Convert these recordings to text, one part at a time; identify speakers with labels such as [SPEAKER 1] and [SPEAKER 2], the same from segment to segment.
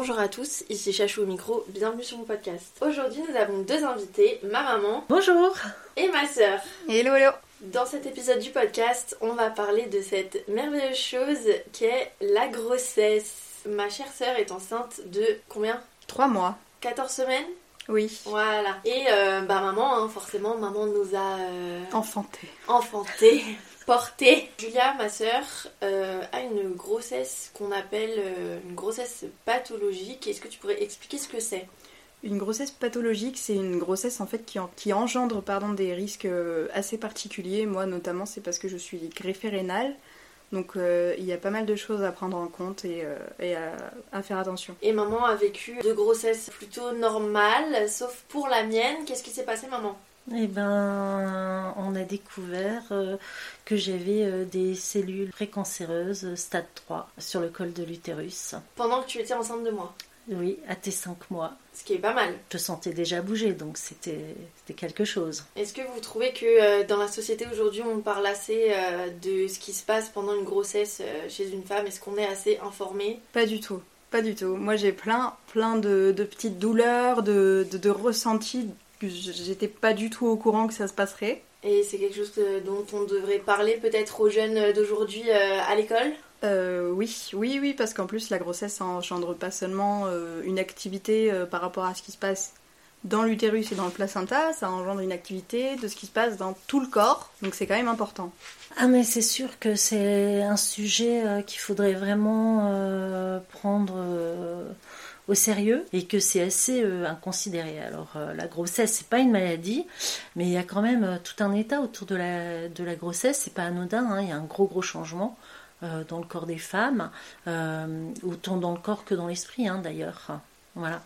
[SPEAKER 1] Bonjour à tous, ici Chachou au micro, bienvenue sur mon podcast. Aujourd'hui nous avons deux invités, ma maman
[SPEAKER 2] Bonjour
[SPEAKER 1] et ma sœur.
[SPEAKER 3] Hello hello
[SPEAKER 1] Dans cet épisode du podcast, on va parler de cette merveilleuse chose qu'est la grossesse. Ma chère sœur est enceinte de combien?
[SPEAKER 3] Trois mois.
[SPEAKER 1] 14 semaines?
[SPEAKER 3] Oui.
[SPEAKER 1] Voilà. Et euh, bah maman, hein, forcément, maman nous a euh,
[SPEAKER 3] Enfanté.
[SPEAKER 1] enfanté, Julia, ma sœur, euh, a une grossesse qu'on appelle euh, une grossesse pathologique. Est-ce que tu pourrais expliquer ce que c'est?
[SPEAKER 3] Une grossesse pathologique, c'est une grossesse en fait qui, en- qui engendre pardon, des risques euh, assez particuliers. Moi notamment, c'est parce que je suis greffée rénale. Donc euh, il y a pas mal de choses à prendre en compte et, euh, et à, à faire attention.
[SPEAKER 1] Et maman a vécu deux grossesses plutôt normales, sauf pour la mienne. Qu'est-ce qui s'est passé, maman?
[SPEAKER 2] Eh ben, on a découvert euh, que j'avais euh, des cellules précancéreuses stade 3 sur le col de l'utérus.
[SPEAKER 1] Pendant que tu étais enceinte de moi.
[SPEAKER 2] Oui, à tes 5 mois.
[SPEAKER 1] Ce qui est pas mal.
[SPEAKER 2] Je sentais déjà bouger, donc c'était c'était quelque chose.
[SPEAKER 1] Est-ce que vous trouvez que euh, dans la société aujourd'hui, on parle assez euh, de ce qui se passe pendant une grossesse euh, chez une femme? Est-ce qu'on est assez informé?
[SPEAKER 3] Pas du tout. Pas du tout. Moi j'ai plein, plein de, de petites douleurs, de, de, de ressentis que j'étais pas du tout au courant que ça se passerait.
[SPEAKER 1] Et c'est quelque chose que- dont on devrait parler peut-être aux jeunes d'aujourd'hui euh, à l'école?
[SPEAKER 3] Euh, oui, oui, oui, parce qu'en plus la grossesse ça engendre pas seulement euh, une activité euh, par rapport à ce qui se passe dans l'utérus et dans le placenta, ça engendre une activité de ce qui se passe dans tout le corps, donc c'est quand même important.
[SPEAKER 2] Ah mais c'est sûr que c'est un sujet euh, qu'il faudrait vraiment euh, prendre euh, au sérieux et que c'est assez euh, inconsidéré. Alors euh, la grossesse c'est pas une maladie, mais il y a quand même euh, tout un état autour de la, de la grossesse. C'est pas anodin, hein, il y a un gros gros changement dans le corps des femmes, autant dans le corps que dans l'esprit hein, d'ailleurs. Voilà.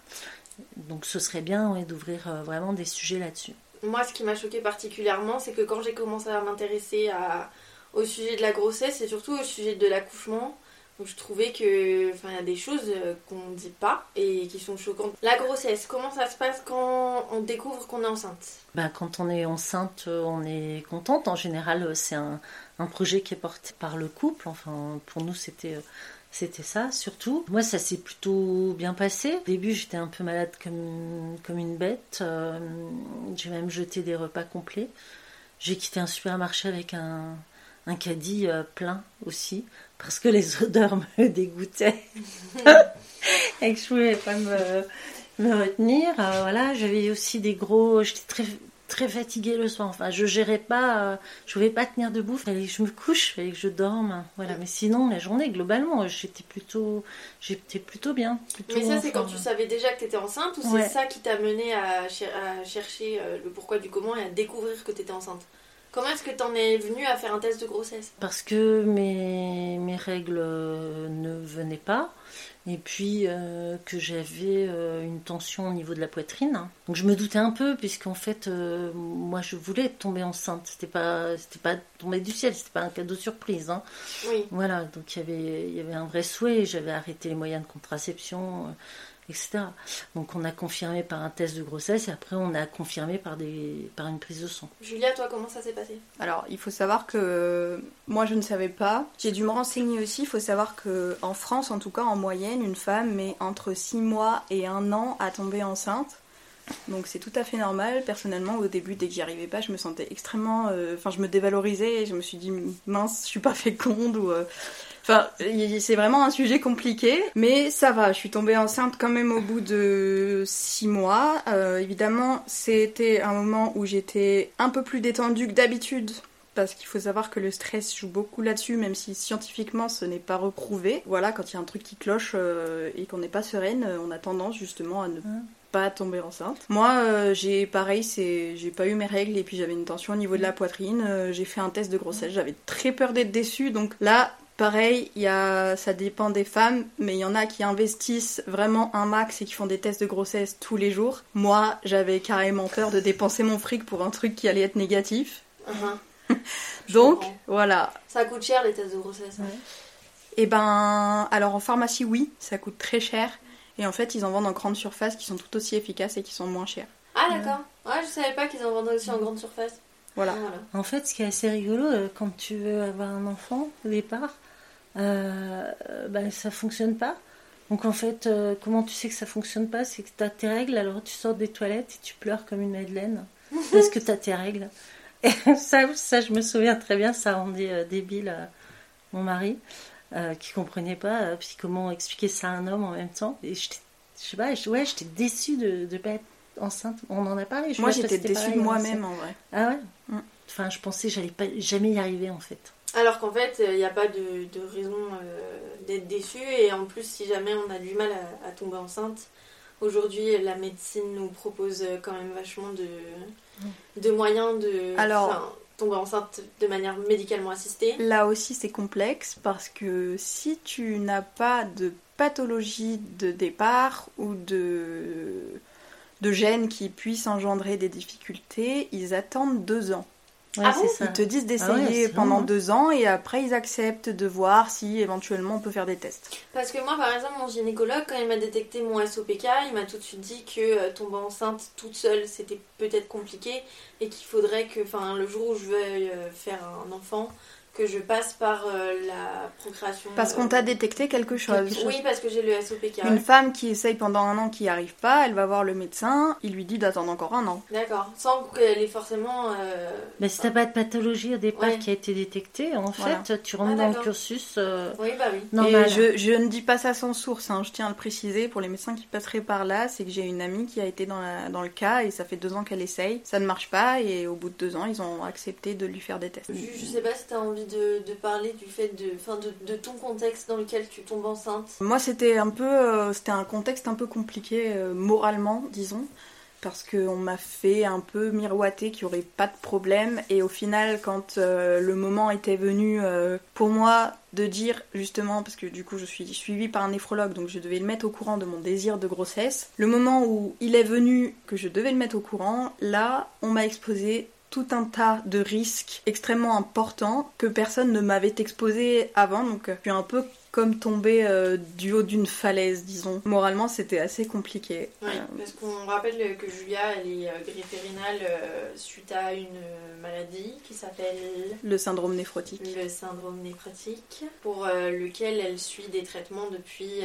[SPEAKER 2] Donc ce serait bien d'ouvrir vraiment des sujets là-dessus.
[SPEAKER 1] Moi, ce qui m'a choqué particulièrement, c'est que quand j'ai commencé à m'intéresser au sujet de la grossesse et surtout au sujet de l'accouchement, je trouvais que, enfin, y a des choses euh, qu'on ne dit pas et qui sont choquantes. La grossesse, comment ça se passe quand on découvre qu'on est enceinte?
[SPEAKER 2] Ben, quand on est enceinte, euh, on est contente. En général, euh, c'est un, projet qui est porté par le couple. Enfin, pour nous, c'était ça, surtout. Moi, ça s'est plutôt bien passé. Au début, j'étais un peu malade comme, comme une bête. J'ai même jeté des repas complets. J'ai quitté un supermarché avec un, un caddie euh, plein aussi, parce que les odeurs me dégoûtaient. Et que je pouvais pas me, me retenir. Euh, voilà, j'avais aussi des gros. J'étais très très fatiguée le soir. Enfin, je gérais pas, euh, je pouvais pas tenir debout. Fallait que je me couche, fallait que je dorme. Voilà, mais sinon la journée globalement, j'étais plutôt, j'étais plutôt bien. plutôt
[SPEAKER 1] Mais ça, c'est quand tu savais déjà que tu étais enceinte ou
[SPEAKER 2] Ouais.
[SPEAKER 1] c'est ça qui t'a mené à, cher- à chercher euh, le pourquoi du comment et à découvrir que tu étais enceinte? Comment est-ce que t'en es venue à faire un test de grossesse?
[SPEAKER 2] Parce que mes, mes règles euh, ne venaient pas. Et puis euh, que j'avais euh, une tension au niveau de la poitrine. Donc je me doutais un peu, puisqu'en fait, euh, moi je voulais tomber enceinte. C'était pas, c'était pas tombé du ciel, c'était pas un cadeau surprise. hein.
[SPEAKER 1] Oui.
[SPEAKER 2] Voilà, donc il y avait, il y avait un vrai souhait. J'avais arrêté les moyens de contraception, etc. Donc on a confirmé par un test de grossesse et après on a confirmé par, des, par une prise de sang.
[SPEAKER 1] Julia, toi, comment ça s'est passé?
[SPEAKER 3] Alors, il faut savoir que moi je ne savais pas. J'ai dû me renseigner aussi. Il faut savoir que en France, en tout cas en moyenne, une femme met entre 6 mois et 1 an à tomber enceinte. Donc c'est tout à fait normal. Personnellement, au début, dès que j'y arrivais pas, je me sentais extrêmement. euh, Enfin, je me dévalorisais et je me suis dit mince, je suis pas féconde ou. euh, Enfin, c'est vraiment un sujet compliqué, mais ça va. Je suis tombée enceinte quand même au bout de six mois. Euh, évidemment, c'était un moment où j'étais un peu plus détendue que d'habitude. Parce qu'il faut savoir que le stress joue beaucoup là-dessus, même si scientifiquement ce n'est pas reprouvé. Voilà, quand il y a un truc qui cloche euh, et qu'on n'est pas sereine, euh, on a tendance justement à ne pas tomber enceinte. Moi, euh, j'ai pareil, c'est j'ai pas eu mes règles et puis j'avais une tension au niveau de la poitrine. Euh, j'ai fait un test de grossesse, j'avais très peur d'être déçue. Donc là, pareil, il y a, ça dépend des femmes, mais il y en a qui investissent vraiment un max et qui font des tests de grossesse tous les jours. Moi, j'avais carrément peur de dépenser mon fric pour un truc qui allait être négatif.
[SPEAKER 1] Je
[SPEAKER 3] Donc
[SPEAKER 1] comprends.
[SPEAKER 3] voilà.
[SPEAKER 1] Ça coûte cher les tests de grossesse. hein.
[SPEAKER 3] Et ben, alors en pharmacie, oui, ça coûte très cher. Et en fait, ils en vendent en grande surface qui sont tout aussi efficaces et qui sont moins chers.
[SPEAKER 1] Ah d'accord. Ouais, je savais pas qu'ils en vendaient aussi en grande surface.
[SPEAKER 3] Voilà.
[SPEAKER 1] Ah, voilà.
[SPEAKER 2] En fait, ce qui est assez rigolo, euh, quand tu veux avoir un enfant au départ, euh, ben, ça fonctionne pas. Donc en fait, euh, comment tu sais que ça fonctionne pas C'est que tu as tes règles, alors tu sors des toilettes et tu pleures comme une madeleine parce que tu as tes règles. Et ça, ça, je me souviens très bien, ça rendait euh, débile euh, mon mari, qui comprenait pas, puis comment expliquer ça à un homme en même temps. Et j'étais, je sais pas, je- ouais, j'étais déçue de ne pas être enceinte. On en a parlé. je
[SPEAKER 3] Moi, j'étais déçue de
[SPEAKER 2] hein,
[SPEAKER 3] moi-même en vrai.
[SPEAKER 2] Ah ouais?
[SPEAKER 3] Mm.
[SPEAKER 2] Enfin, je pensais que j'allais pas jamais y arriver en fait.
[SPEAKER 1] Alors qu'en fait, il n'y a pas de, de raison euh, d'être déçu. Et en plus, si jamais on a du mal à, à tomber enceinte, aujourd'hui, la médecine nous propose quand même vachement de, de moyens de
[SPEAKER 3] Alors-
[SPEAKER 1] tomber enceinte de manière médicalement assistée.
[SPEAKER 3] Là aussi, c'est complexe parce que si tu n'as pas de pathologie de départ ou de, de gènes qui puissent engendrer des difficultés, ils attendent deux ans.
[SPEAKER 2] Ouais,
[SPEAKER 1] Ah
[SPEAKER 2] c'est
[SPEAKER 1] bon
[SPEAKER 2] ça.
[SPEAKER 3] Ils te disent
[SPEAKER 2] Ah ouais,
[SPEAKER 3] d'essayer pendant
[SPEAKER 2] hein.
[SPEAKER 3] deux ans et après ils acceptent de voir si éventuellement on peut faire des tests.
[SPEAKER 1] Parce que moi, par exemple, mon gynécologue, quand il m'a détecté mon SOPK, il m'a tout de suite dit que euh, tomber enceinte toute seule, c'était peut-être compliqué et qu'il faudrait que, enfin, le jour où je veuille euh, faire un enfant, que je passe par euh, la procréation.
[SPEAKER 3] Parce qu'on
[SPEAKER 1] euh,
[SPEAKER 3] t'a détecté quelque chose.
[SPEAKER 2] quelque chose.
[SPEAKER 1] Oui, parce que j'ai le SOPK.
[SPEAKER 3] Une
[SPEAKER 1] ouais.
[SPEAKER 3] femme qui essaye pendant un an qui n'y arrive pas, elle va voir le médecin, il lui dit d'attendre encore un an.
[SPEAKER 1] D'accord. Sans qu'elle ait forcément. euh,
[SPEAKER 2] Mais si t'as pas de pathologie au départ
[SPEAKER 1] Ouais.
[SPEAKER 2] qui a été détectée, en
[SPEAKER 3] Voilà.
[SPEAKER 2] fait, tu rentres
[SPEAKER 1] Ah,
[SPEAKER 2] dans le cursus euh,
[SPEAKER 1] Oui, bah oui.
[SPEAKER 2] normal.
[SPEAKER 3] Et je, je ne dis pas ça sans source, hein, je tiens à le préciser pour les médecins qui passeraient par là, c'est que j'ai une amie qui a été dans, la- dans le cas et ça fait deux ans qu'elle essaye, ça ne marche pas et au bout de deux ans ils ont accepté de lui faire des tests.
[SPEAKER 1] Je, je sais pas si t'as envie de, parler du fait de, enfin, de, ton contexte dans lequel tu tombes enceinte?
[SPEAKER 3] Moi c'était un peu, euh, c'était un contexte un peu compliqué euh, moralement disons. Parce qu'on m'a fait un peu miroiter qu'il n'y aurait pas de problème. Et au final, quand euh, le moment était venu pour moi de dire justement, parce que du coup je suis suivie par un néphrologue, donc je devais le mettre au courant de mon désir de grossesse. Le moment où il est venu que je devais le mettre au courant, là, on m'a exposé tout un tas de risques extrêmement importants que personne ne m'avait exposé avant. Donc euh, je suis un peu comme tombée euh, du haut d'une falaise, disons. Moralement, c'était assez compliqué.
[SPEAKER 1] Oui,
[SPEAKER 3] Euh,
[SPEAKER 1] parce qu'on rappelle que Julia, elle est euh, rénale euh, suite à une maladie qui s'appelle
[SPEAKER 3] le syndrome néphrotique.
[SPEAKER 1] le syndrome néphrotique, pour lequel elle suit des traitements depuis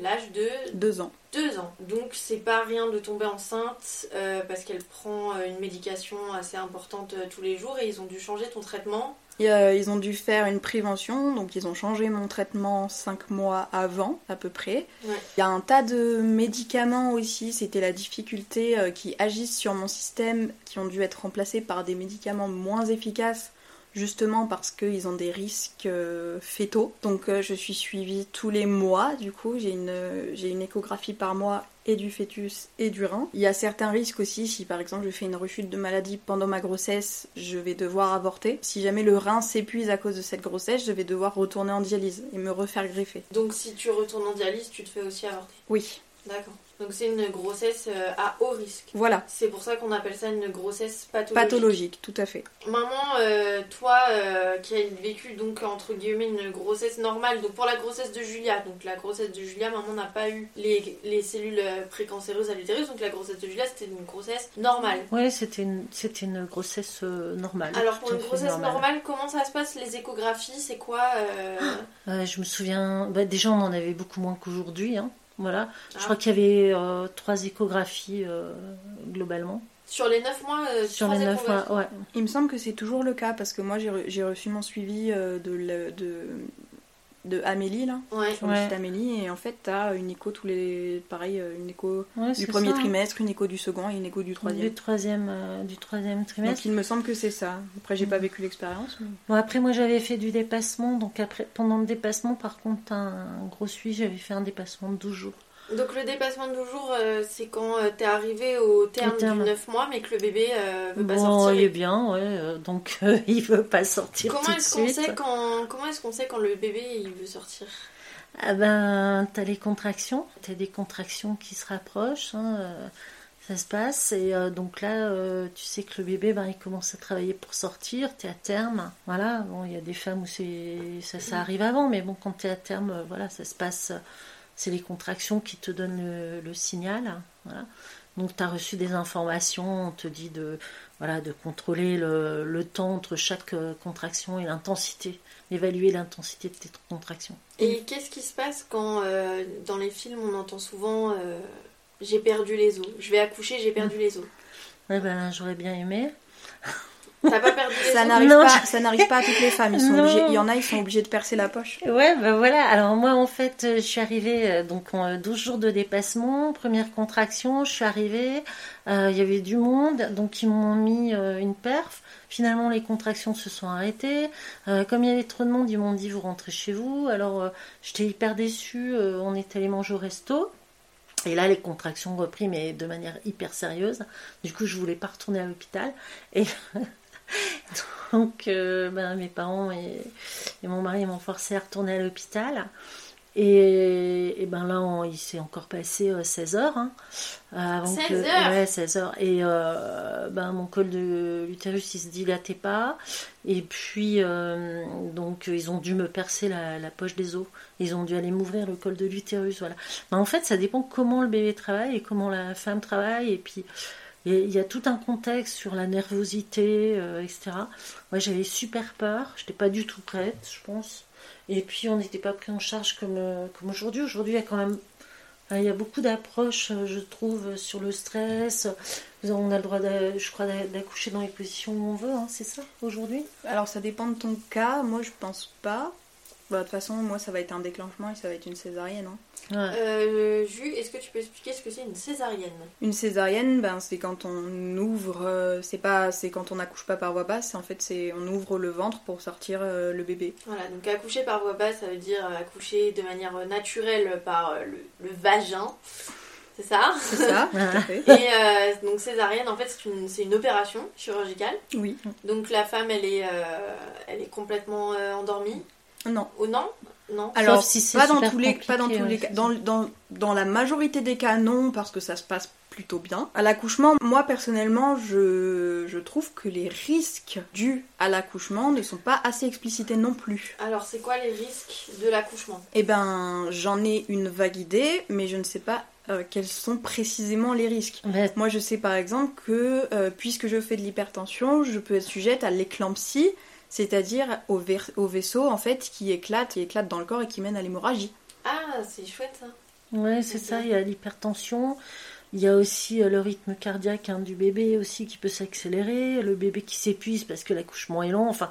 [SPEAKER 1] l'âge de
[SPEAKER 3] Deux ans.
[SPEAKER 1] deux ans. Donc c'est pas rien de tomber enceinte parce qu'elle prend une médication assez importante tous les jours et ils ont dû changer ton traitement.
[SPEAKER 3] Euh, ils ont dû faire une prévention, donc ils ont changé mon traitement cinq mois avant, à peu près.
[SPEAKER 1] Ouais.
[SPEAKER 3] Il y a un tas de médicaments aussi, c'était la difficulté euh, qui agissent sur mon système, qui ont dû être remplacés par des médicaments moins efficaces, justement parce qu'ils ont des risques euh, fétaux. Donc euh, je suis suivie tous les mois, du coup, j'ai une, j'ai une échographie par mois et du fœtus et du rein. Il y a certains risques aussi, si par exemple je fais une rechute de maladie pendant ma grossesse, je vais devoir avorter. Si jamais le rein s'épuise à cause de cette grossesse, je vais devoir retourner en dialyse et me refaire greffer.
[SPEAKER 1] Donc si tu retournes en dialyse, tu te fais aussi avorter?
[SPEAKER 3] Oui,
[SPEAKER 1] D'accord. Donc c'est une grossesse euh, à haut risque.
[SPEAKER 3] voilà.
[SPEAKER 1] C'est pour ça qu'on appelle ça une grossesse pathologique.
[SPEAKER 3] Pathologique, tout à fait.
[SPEAKER 1] Maman, euh, toi euh, qui as vécu donc entre guillemets une grossesse normale, donc pour la grossesse de Julia, donc la grossesse de Julia, maman n'a pas eu les, les cellules précancéreuses à l'utérus, donc la grossesse de Julia c'était une grossesse normale.
[SPEAKER 2] Ouais, c'était une, c'était une grossesse euh, normale.
[SPEAKER 1] Alors pour une grossesse normale, comment ça se passe les échographies C'est quoi euh,
[SPEAKER 2] Euh, je me souviens, bah, déjà on en avait beaucoup moins qu'aujourd'hui. Hein. Voilà. Je
[SPEAKER 1] Ah.
[SPEAKER 2] crois qu'il y avait euh, trois échographies euh, globalement.
[SPEAKER 1] Sur les 9 mois, euh,
[SPEAKER 2] Sur les neuf
[SPEAKER 1] échographies.
[SPEAKER 2] mois, ouais.
[SPEAKER 3] Il me semble que c'est toujours le cas parce que moi j'ai re- reçu mon suivi euh, de, le- de, de Amélie là,
[SPEAKER 1] Ouais.
[SPEAKER 3] sur le
[SPEAKER 2] Ouais.
[SPEAKER 3] site Amélie et en fait t'as une écho tous les pareil euh, une écho
[SPEAKER 2] Ouais,
[SPEAKER 3] du premier
[SPEAKER 2] ça,
[SPEAKER 3] trimestre, une écho du second et une écho du troisième.
[SPEAKER 2] Du troisième, euh, du troisième trimestre.
[SPEAKER 3] Donc il me semble que c'est ça. Après j'ai pas vécu l'expérience. mais-
[SPEAKER 2] Bon, après, moi, j'avais fait du dépassement. Donc, après, pendant le dépassement, par contre, un, un gros suivi, j'avais fait un dépassement de 12 jours.
[SPEAKER 1] Donc le dépassement de 12 jours, euh, c'est quand euh, t'es arrivé au terme,
[SPEAKER 2] Au terme.
[SPEAKER 1] du 9 mois, mais que le bébé euh, veut pas
[SPEAKER 2] bon,
[SPEAKER 1] sortir.
[SPEAKER 2] il est bien, ouais. euh, donc, euh, il veut pas sortir
[SPEAKER 1] Comment
[SPEAKER 2] tout de
[SPEAKER 1] est-ce qu'on
[SPEAKER 2] suite.
[SPEAKER 1] sait quand comment est-ce qu'on sait quand le bébé il veut sortir?
[SPEAKER 2] Ah ben, t'as les contractions. T'as des contractions qui se rapprochent. hein, ça se passe. Et euh, donc là, euh, tu sais que le bébé, ben, il commence à travailler pour sortir. T'es à terme. Voilà. Bon, il y a des femmes où c'est ça, ça arrive avant. Mais bon, quand t'es à terme, euh, voilà, ça se passe c'est les contractions qui te donnent le, le signal. Voilà. Donc tu as reçu des informations, on te dit de, voilà, de contrôler le, le temps entre chaque euh, contraction et l'intensité, d'évaluer l'intensité de tes contractions.
[SPEAKER 1] Et qu'est-ce qui se passe quand euh, dans les films on entend souvent euh, j'ai perdu les os, je vais accoucher, j'ai perdu les os?
[SPEAKER 2] Ouais, ben, j'aurais bien aimé.
[SPEAKER 1] T'as pas perdu les
[SPEAKER 3] Ça n'arrive pas, ça n'arrive pas à toutes les femmes. Ils sont obligés- il y en a, ils sont obligés de percer la poche.
[SPEAKER 2] Ouais, ben voilà. Alors moi, en fait, euh, je suis arrivée, euh, donc en euh, 12 jours de dépassement, première contraction, je suis arrivée, euh, il y avait du monde, donc ils m'ont mis euh, une perf. Finalement, les contractions se sont arrêtées. Euh, comme il y avait trop de monde, ils m'ont dit vous rentrez chez vous. Alors euh, j'étais hyper déçue, euh, on est allé manger au resto. Et là, les contractions ont repris, mais de manière hyper sérieuse. Du coup, je voulais pas retourner à l'hôpital. Et donc, euh, ben, mes parents et, et mon mari m'ont forcé à retourner à l'hôpital. Et, et ben là, on- il s'est encore passé euh, 16 heures. hein, avant
[SPEAKER 1] 16
[SPEAKER 2] que-
[SPEAKER 1] heures
[SPEAKER 2] Ouais, 16 heures. Et euh, ben, mon col de l'utérus, il se dilatait pas. Et puis, euh, donc, ils ont dû me percer la, la poche des os. Ils ont dû aller m'ouvrir le col de l'utérus. Voilà. Ben, en fait, ça dépend comment le bébé travaille et comment la femme travaille. Et puis, il y a- tout un contexte sur la nervosité, euh, etc. Moi, j'avais super peur. Je n'étais pas du tout prête, je pense. Et puis, on n'était pas pris en charge comme, euh, comme aujourd'hui. Aujourd'hui, il y a quand même euh, il y a beaucoup d'approches, euh, je trouve, sur le stress. On a le droit, je crois, d'a- d'accoucher dans les positions où on veut, hein, c'est ça, aujourd'hui?
[SPEAKER 3] Alors ça dépend de ton cas. Moi, je pense pas. Bah, de toute façon, moi, ça va être un déclenchement et ça va être une césarienne. hein.
[SPEAKER 2] Ouais.
[SPEAKER 1] Euh, Jus, est-ce que tu peux expliquer ce que c'est une césarienne?
[SPEAKER 3] Une césarienne, ben, c'est quand on ouvre, euh, c'est pas, c'est quand on n'accouche pas par voie basse. En fait, c'est on ouvre le ventre pour sortir euh, le bébé.
[SPEAKER 1] Voilà, donc accoucher par voie basse, ça veut dire accoucher de manière naturelle par le, le vagin. C'est ça?
[SPEAKER 3] C'est ça, tout à fait.
[SPEAKER 1] Et donc césarienne, en fait, c'est une, c'est une opération chirurgicale.
[SPEAKER 3] Oui.
[SPEAKER 1] Donc la femme, elle est, elle est complètement endormie?
[SPEAKER 3] Non.
[SPEAKER 1] Ou non? Non
[SPEAKER 3] Alors,
[SPEAKER 2] si c'est
[SPEAKER 3] pas dans tous les, pas dans tous les cas. Dans, dans, dans la majorité des cas, non, parce que ça se passe plutôt bien. À l'accouchement, moi personnellement, je, je trouve que les risques dus à l'accouchement ne sont pas assez explicités non plus.
[SPEAKER 1] Alors, c'est quoi les risques de l'accouchement?
[SPEAKER 3] Eh ben, j'en ai une vague idée, mais je ne sais pas euh, quels sont précisément les risques.
[SPEAKER 2] Mais
[SPEAKER 3] Moi, je sais par exemple que euh, puisque je fais de l'hypertension, je peux être sujette à l'éclampsie, c'est-à-dire au, ver- au vaisseau en fait qui éclate, qui éclate dans le corps et qui mène à l'hémorragie.
[SPEAKER 1] Ah, c'est chouette ça.
[SPEAKER 2] Ouais, c'est ça, il y a l'hypertension, il y a aussi euh, le rythme cardiaque hein, du bébé aussi qui peut s'accélérer, le bébé qui s'épuise parce que l'accouchement est long, enfin,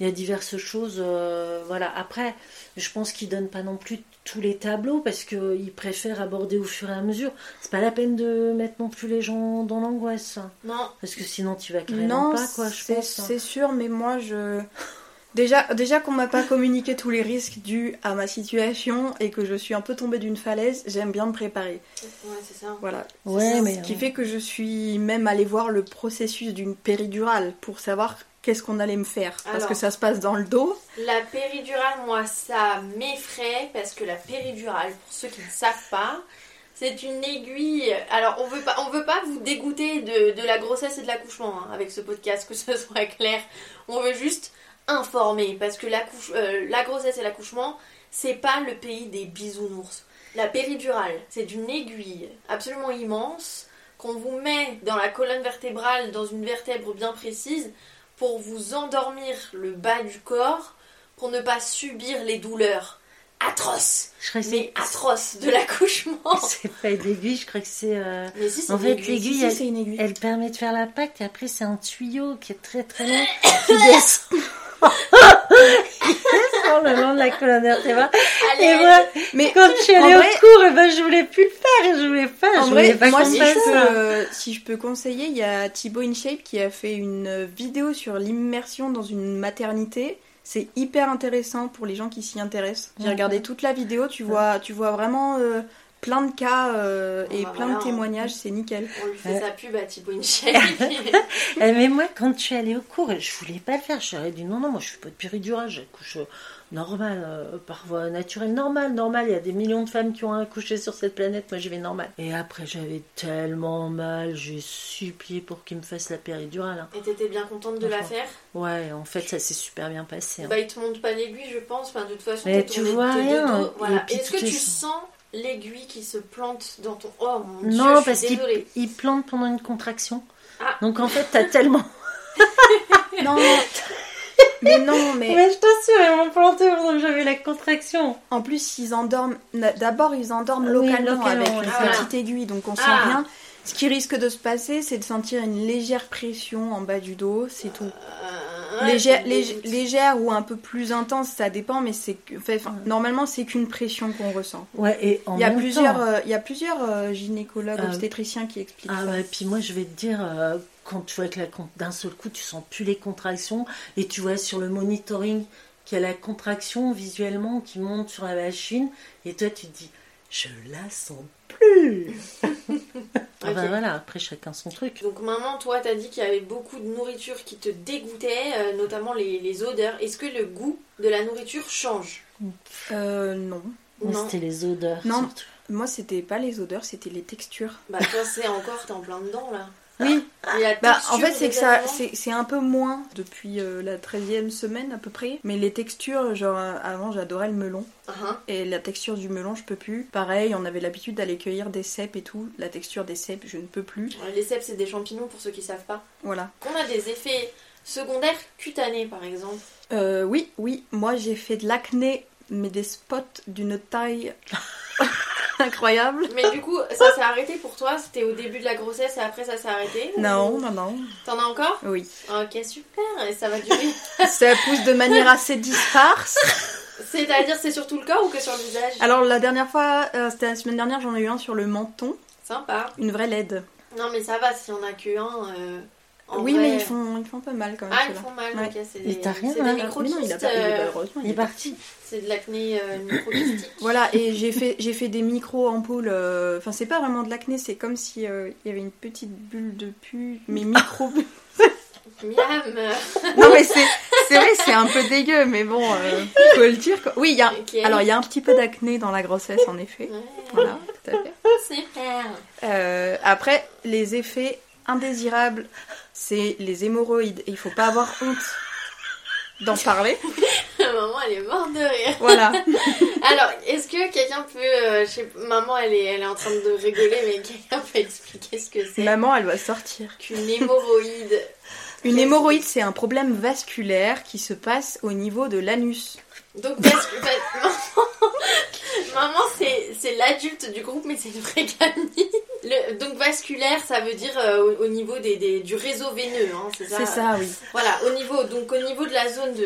[SPEAKER 2] il y a diverses choses. euh, voilà, après, je pense qu'ils donnent pas non plus tous les tableaux parce qu'ils préfèrent aborder au fur et à mesure. C'est pas la peine de mettre non plus les gens dans l'angoisse,
[SPEAKER 1] Non,
[SPEAKER 2] parce que sinon tu vas carrément
[SPEAKER 3] Non,
[SPEAKER 2] pas, quoi, je
[SPEAKER 3] c'est
[SPEAKER 2] pense. hein.
[SPEAKER 3] c'est sûr, mais moi je. Déjà, déjà qu'on m'a pas communiqué tous les risques dus à ma situation et que je suis un peu tombée d'une falaise, j'aime bien me préparer.
[SPEAKER 1] ouais, c'est ça.
[SPEAKER 3] Voilà.
[SPEAKER 2] Ouais,
[SPEAKER 3] C'est
[SPEAKER 2] mais.
[SPEAKER 3] Ce qui fait que je suis même allée voir le processus d'une péridurale pour savoir qu'est-ce qu'on allait me faire? Parce
[SPEAKER 1] Alors.
[SPEAKER 3] que ça se passe dans le dos.
[SPEAKER 1] La péridurale, moi, ça m'effraie parce que la péridurale, pour ceux qui ne savent pas, c'est une aiguille. Alors, on veut pas, on veut pas vous dégoûter de, de la grossesse et de l'accouchement hein, avec ce podcast, que ce soit clair. On veut juste informer parce que l'accouche- euh, la grossesse et l'accouchement, c'est pas le pays des bisounours. La péridurale, c'est une aiguille absolument immense qu'on vous met dans la colonne vertébrale, dans une vertèbre bien précise, pour vous endormir le bas du corps, pour ne pas subir les douleurs atroces,
[SPEAKER 2] Je crois que
[SPEAKER 1] mais atroces de l'accouchement.
[SPEAKER 2] c'est pas une aiguille, je crois que c'est. euh,
[SPEAKER 1] si,
[SPEAKER 2] En
[SPEAKER 1] une
[SPEAKER 2] fait,
[SPEAKER 1] aiguille.
[SPEAKER 2] l'aiguille,
[SPEAKER 3] Si,
[SPEAKER 2] elle- permet de faire la pacte et après c'est un tuyau qui est très très long qui descend. le long de la colonne vertébrale. Et moi,
[SPEAKER 3] Mais
[SPEAKER 2] quand je suis allée
[SPEAKER 3] vrai-
[SPEAKER 2] au cours, eh ben, je voulais plus le faire et je voulais pas.
[SPEAKER 3] En
[SPEAKER 2] je
[SPEAKER 3] vrai,
[SPEAKER 2] voulais pas
[SPEAKER 3] moi, si
[SPEAKER 2] fasse
[SPEAKER 3] je, peux, euh, si je peux conseiller, il y a Thibaut InShape qui a fait une vidéo sur l'immersion dans une maternité. C'est hyper intéressant pour les gens qui s'y intéressent. J'ai regardé toute la vidéo, tu vois, tu vois vraiment euh, plein de cas euh,
[SPEAKER 1] Bon,
[SPEAKER 3] et
[SPEAKER 1] bah
[SPEAKER 3] plein
[SPEAKER 1] voilà,
[SPEAKER 3] de témoignages, c'est nickel.
[SPEAKER 1] on lui fait
[SPEAKER 2] Ouais.
[SPEAKER 1] sa pub à Thibaut.
[SPEAKER 2] Eh, mais moi, quand je suis allée au cours, je voulais pas le faire. Je suis allée dit non, non, moi je fais pas de péridurale, j'accouche euh, normal, euh, par voie naturelle, normal, normal. Il y a des millions de femmes qui ont accouché sur cette planète, moi j'y vais normal. Et après, j'avais tellement mal, j'ai supplié pour qu'ils me fassent la péridurale. hein.
[SPEAKER 1] Et t'étais bien contente de la faire
[SPEAKER 2] Ouais, en fait, ça s'est super bien passé. hein.
[SPEAKER 1] Bah, il te monte pas l'aiguille, je pense. Enfin, de toute façon,
[SPEAKER 2] Mais tu vois rien,
[SPEAKER 1] Voilà. Est-ce que tu sens l'aiguille qui se plante dans ton. Oh mon dieu,
[SPEAKER 2] Non,
[SPEAKER 1] je suis
[SPEAKER 2] parce qu'il plante pendant une contraction.
[SPEAKER 1] Ah.
[SPEAKER 2] Donc en fait, t'as tellement.
[SPEAKER 3] Non, mais non, mais
[SPEAKER 2] Mais je t'assure, ils m'ont planté pendant que j'avais la contraction.
[SPEAKER 3] en plus ils endorment. D'abord ils endorment localement,
[SPEAKER 2] localement,
[SPEAKER 3] avec une petite aiguille, donc on sent
[SPEAKER 1] Ah.
[SPEAKER 3] rien. Ce qui risque de se passer, c'est de sentir une légère pression en bas du dos, c'est tout.
[SPEAKER 1] Euh, ouais,
[SPEAKER 3] légère, ou un peu plus intense, ça dépend, mais c'est enfin,
[SPEAKER 2] Ouais.
[SPEAKER 3] normalement c'est qu'une pression qu'on ressent.
[SPEAKER 2] Ouais, et en
[SPEAKER 3] Il y a
[SPEAKER 2] même
[SPEAKER 3] plusieurs, euh, il y a plusieurs euh, gynécologues obstétriciens qui expliquent
[SPEAKER 2] Ah
[SPEAKER 3] ça.
[SPEAKER 2] ouais, puis moi je vais te dire, quand tu vois que d'un seul coup tu sens plus les contractions et tu vois sur le monitoring qu'il y a la contraction visuellement qui monte sur la machine et toi tu te dis, je la sens plus. Ah
[SPEAKER 1] Ok.
[SPEAKER 2] voilà, après chacun son truc.
[SPEAKER 1] Donc maman, toi, t'as dit qu'il y avait beaucoup de nourriture qui te dégoûtait, euh, notamment les, les odeurs. Est-ce que le goût de la nourriture change?
[SPEAKER 3] Euh, non.
[SPEAKER 1] Non.
[SPEAKER 2] C'était les odeurs
[SPEAKER 3] Non.
[SPEAKER 2] surtout.
[SPEAKER 3] Moi, c'était pas les odeurs, c'était les textures.
[SPEAKER 1] Bah toi, c'est encore, t'es en plein dedans là.
[SPEAKER 3] Oui, bah, en fait, c'est que ça, c'est un peu moins depuis euh, la 13e semaine à peu près. Mais les textures, genre, avant, j'adorais le melon.
[SPEAKER 1] Hein
[SPEAKER 3] Et la texture du melon, je peux plus. Pareil, on avait l'habitude d'aller cueillir des cèpes et tout. La texture des cèpes, je ne peux plus.
[SPEAKER 1] Les cèpes, c'est des champignons pour ceux qui savent pas.
[SPEAKER 3] Voilà.
[SPEAKER 1] Qu'on a des effets secondaires cutanés par exemple.
[SPEAKER 3] Euh, oui, oui, moi j'ai fait de l'acné, mais des spots d'une taille incroyable.
[SPEAKER 1] Mais du coup, ça s'est arrêté pour toi C'était au début de la grossesse et après ça s'est arrêté ou-
[SPEAKER 3] Non, non, non.
[SPEAKER 1] T'en as encore?
[SPEAKER 3] Oui.
[SPEAKER 1] Ok, super. Et ça va durer
[SPEAKER 3] Ça pousse de manière assez disparse.
[SPEAKER 1] C'est-à-dire, c'est sur tout le corps ou que sur le visage?
[SPEAKER 3] Alors la dernière fois, euh, c'était la semaine dernière, j'en ai eu un sur le menton,
[SPEAKER 1] Sympa.
[SPEAKER 3] une vraie LED.
[SPEAKER 1] Non, mais ça va, s'il y en a que un. euh, en
[SPEAKER 3] oui,
[SPEAKER 1] vrai-
[SPEAKER 3] mais ils font, ils font pas mal quand même.
[SPEAKER 1] Ah, ils font mal,
[SPEAKER 3] Ouais.
[SPEAKER 1] ok. C'est
[SPEAKER 2] Mais
[SPEAKER 1] des,
[SPEAKER 2] t'as rien,
[SPEAKER 1] c'est
[SPEAKER 2] hein.
[SPEAKER 1] des
[SPEAKER 3] mais non, il a pas, il est
[SPEAKER 1] euh,
[SPEAKER 2] Il est parti.
[SPEAKER 1] C'est de l'acné euh, microkystique.
[SPEAKER 3] Voilà, et j'ai fait, j'ai fait des micro-ampoules. euh, Enfin, c'est pas vraiment de l'acné, c'est comme si euh, il y avait une petite bulle de pu, mais micro.
[SPEAKER 1] Miam
[SPEAKER 3] non, mais c'est, c'est vrai, c'est un peu dégueu, mais bon, euh, faut le dire. Quoi. Oui, il y a, alors il y a un petit peu d'acné dans la grossesse, en effet.
[SPEAKER 1] Ouais,
[SPEAKER 3] Voilà, tout à fait.
[SPEAKER 1] super
[SPEAKER 3] Euh, après, les effets indésirables, c'est les hémorroïdes. Et il faut pas avoir honte d'en parler.
[SPEAKER 1] Maman, elle est morte de rire.
[SPEAKER 3] Voilà.
[SPEAKER 1] Alors, est-ce que quelqu'un peut... euh, je sais maman, elle est, elle est en train de rigoler, mais quelqu'un peut expliquer ce que c'est
[SPEAKER 3] Maman, elle va sortir.
[SPEAKER 1] qu'une hémorroïde
[SPEAKER 3] Une hémorroïde, c'est un problème vasculaire qui se passe au niveau de l'anus.
[SPEAKER 1] Donc, parce que- maman, c'est, c'est l'adulte du groupe, mais c'est une vraie gamine. Le- donc, vasculaire, ça veut dire euh, au, au niveau des, des- du réseau veineux, hein, c'est ça?
[SPEAKER 3] C'est ça, oui.
[SPEAKER 1] Voilà, au niveau, donc au niveau de la zone de...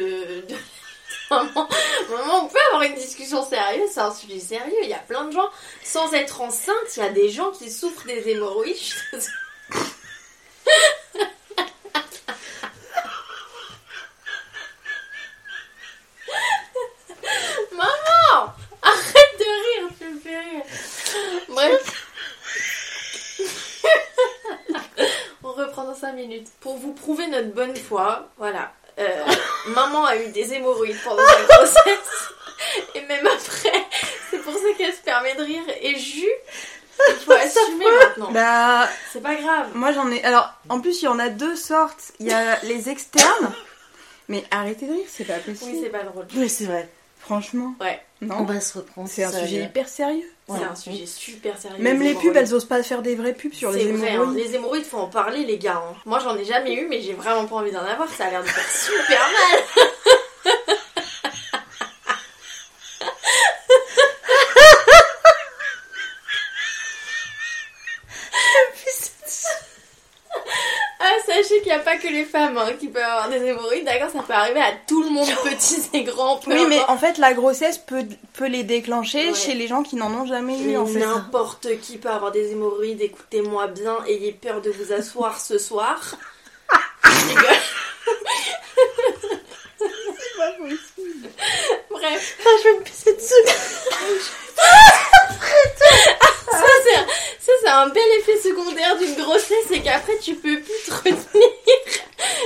[SPEAKER 1] de- Maman, maman, on peut avoir une discussion sérieuse, c'est un sujet sérieux. Il y a plein de gens, sans être enceinte, il y a des gens qui souffrent des hémorroïdes. Je suis désolée. Maman Arrête de rire, tu me fais rire. Bref. On reprend dans 5 minutes. Pour vous prouver notre bonne foi, voilà. Euh, maman a eu des hémorroïdes pendant sa grossesse. Et même après, c'est pour ça qu'elle se permet de rire. Et Jus, il faut assumer maintenant.
[SPEAKER 3] Bah,
[SPEAKER 1] C'est pas grave.
[SPEAKER 3] moi j'en ai. Alors, en plus, il y en a deux sortes. Il y a les externes. Mais arrêtez de rire, c'est pas
[SPEAKER 1] Oui,
[SPEAKER 3] possible.
[SPEAKER 1] c'est pas drôle.
[SPEAKER 2] Oui, c'est vrai.
[SPEAKER 3] Franchement.
[SPEAKER 1] Ouais,
[SPEAKER 2] On
[SPEAKER 3] Non.
[SPEAKER 2] va se reprendre.
[SPEAKER 3] C'est un sujet hyper sérieux.
[SPEAKER 1] C'est
[SPEAKER 2] Ouais.
[SPEAKER 1] un sujet super sérieux.
[SPEAKER 3] Même les pubs, elles osent pas faire des vraies pubs sur les
[SPEAKER 1] C'est vrai, hein.
[SPEAKER 3] hémorroïdes.
[SPEAKER 1] les hémorroïdes, faut en parler, les gars. hein. Moi, j'en ai jamais eu, mais j'ai vraiment pas envie d'en avoir. Ça a l'air de faire super mal. Ah, sachez qu'il n'y a pas que les femmes hein, qui peuvent avoir des hémorroïdes, d'accord Ça peut arriver à tout le monde, petits et grands. peu
[SPEAKER 3] Oui, mais en fait, la grossesse peut, peut les déclencher
[SPEAKER 1] Ouais.
[SPEAKER 3] chez les gens qui n'en ont jamais eu, fait.
[SPEAKER 1] n'importe qui peut avoir des hémorroïdes, écoutez-moi bien, ayez peur de vous asseoir ce soir. Je rigole. Bref,
[SPEAKER 2] Ah, je vais me pisser dessus.
[SPEAKER 1] ça c'est un- ça, c'est un bel effet secondaire d'une grossesse, c'est qu'après tu peux plus te retenir.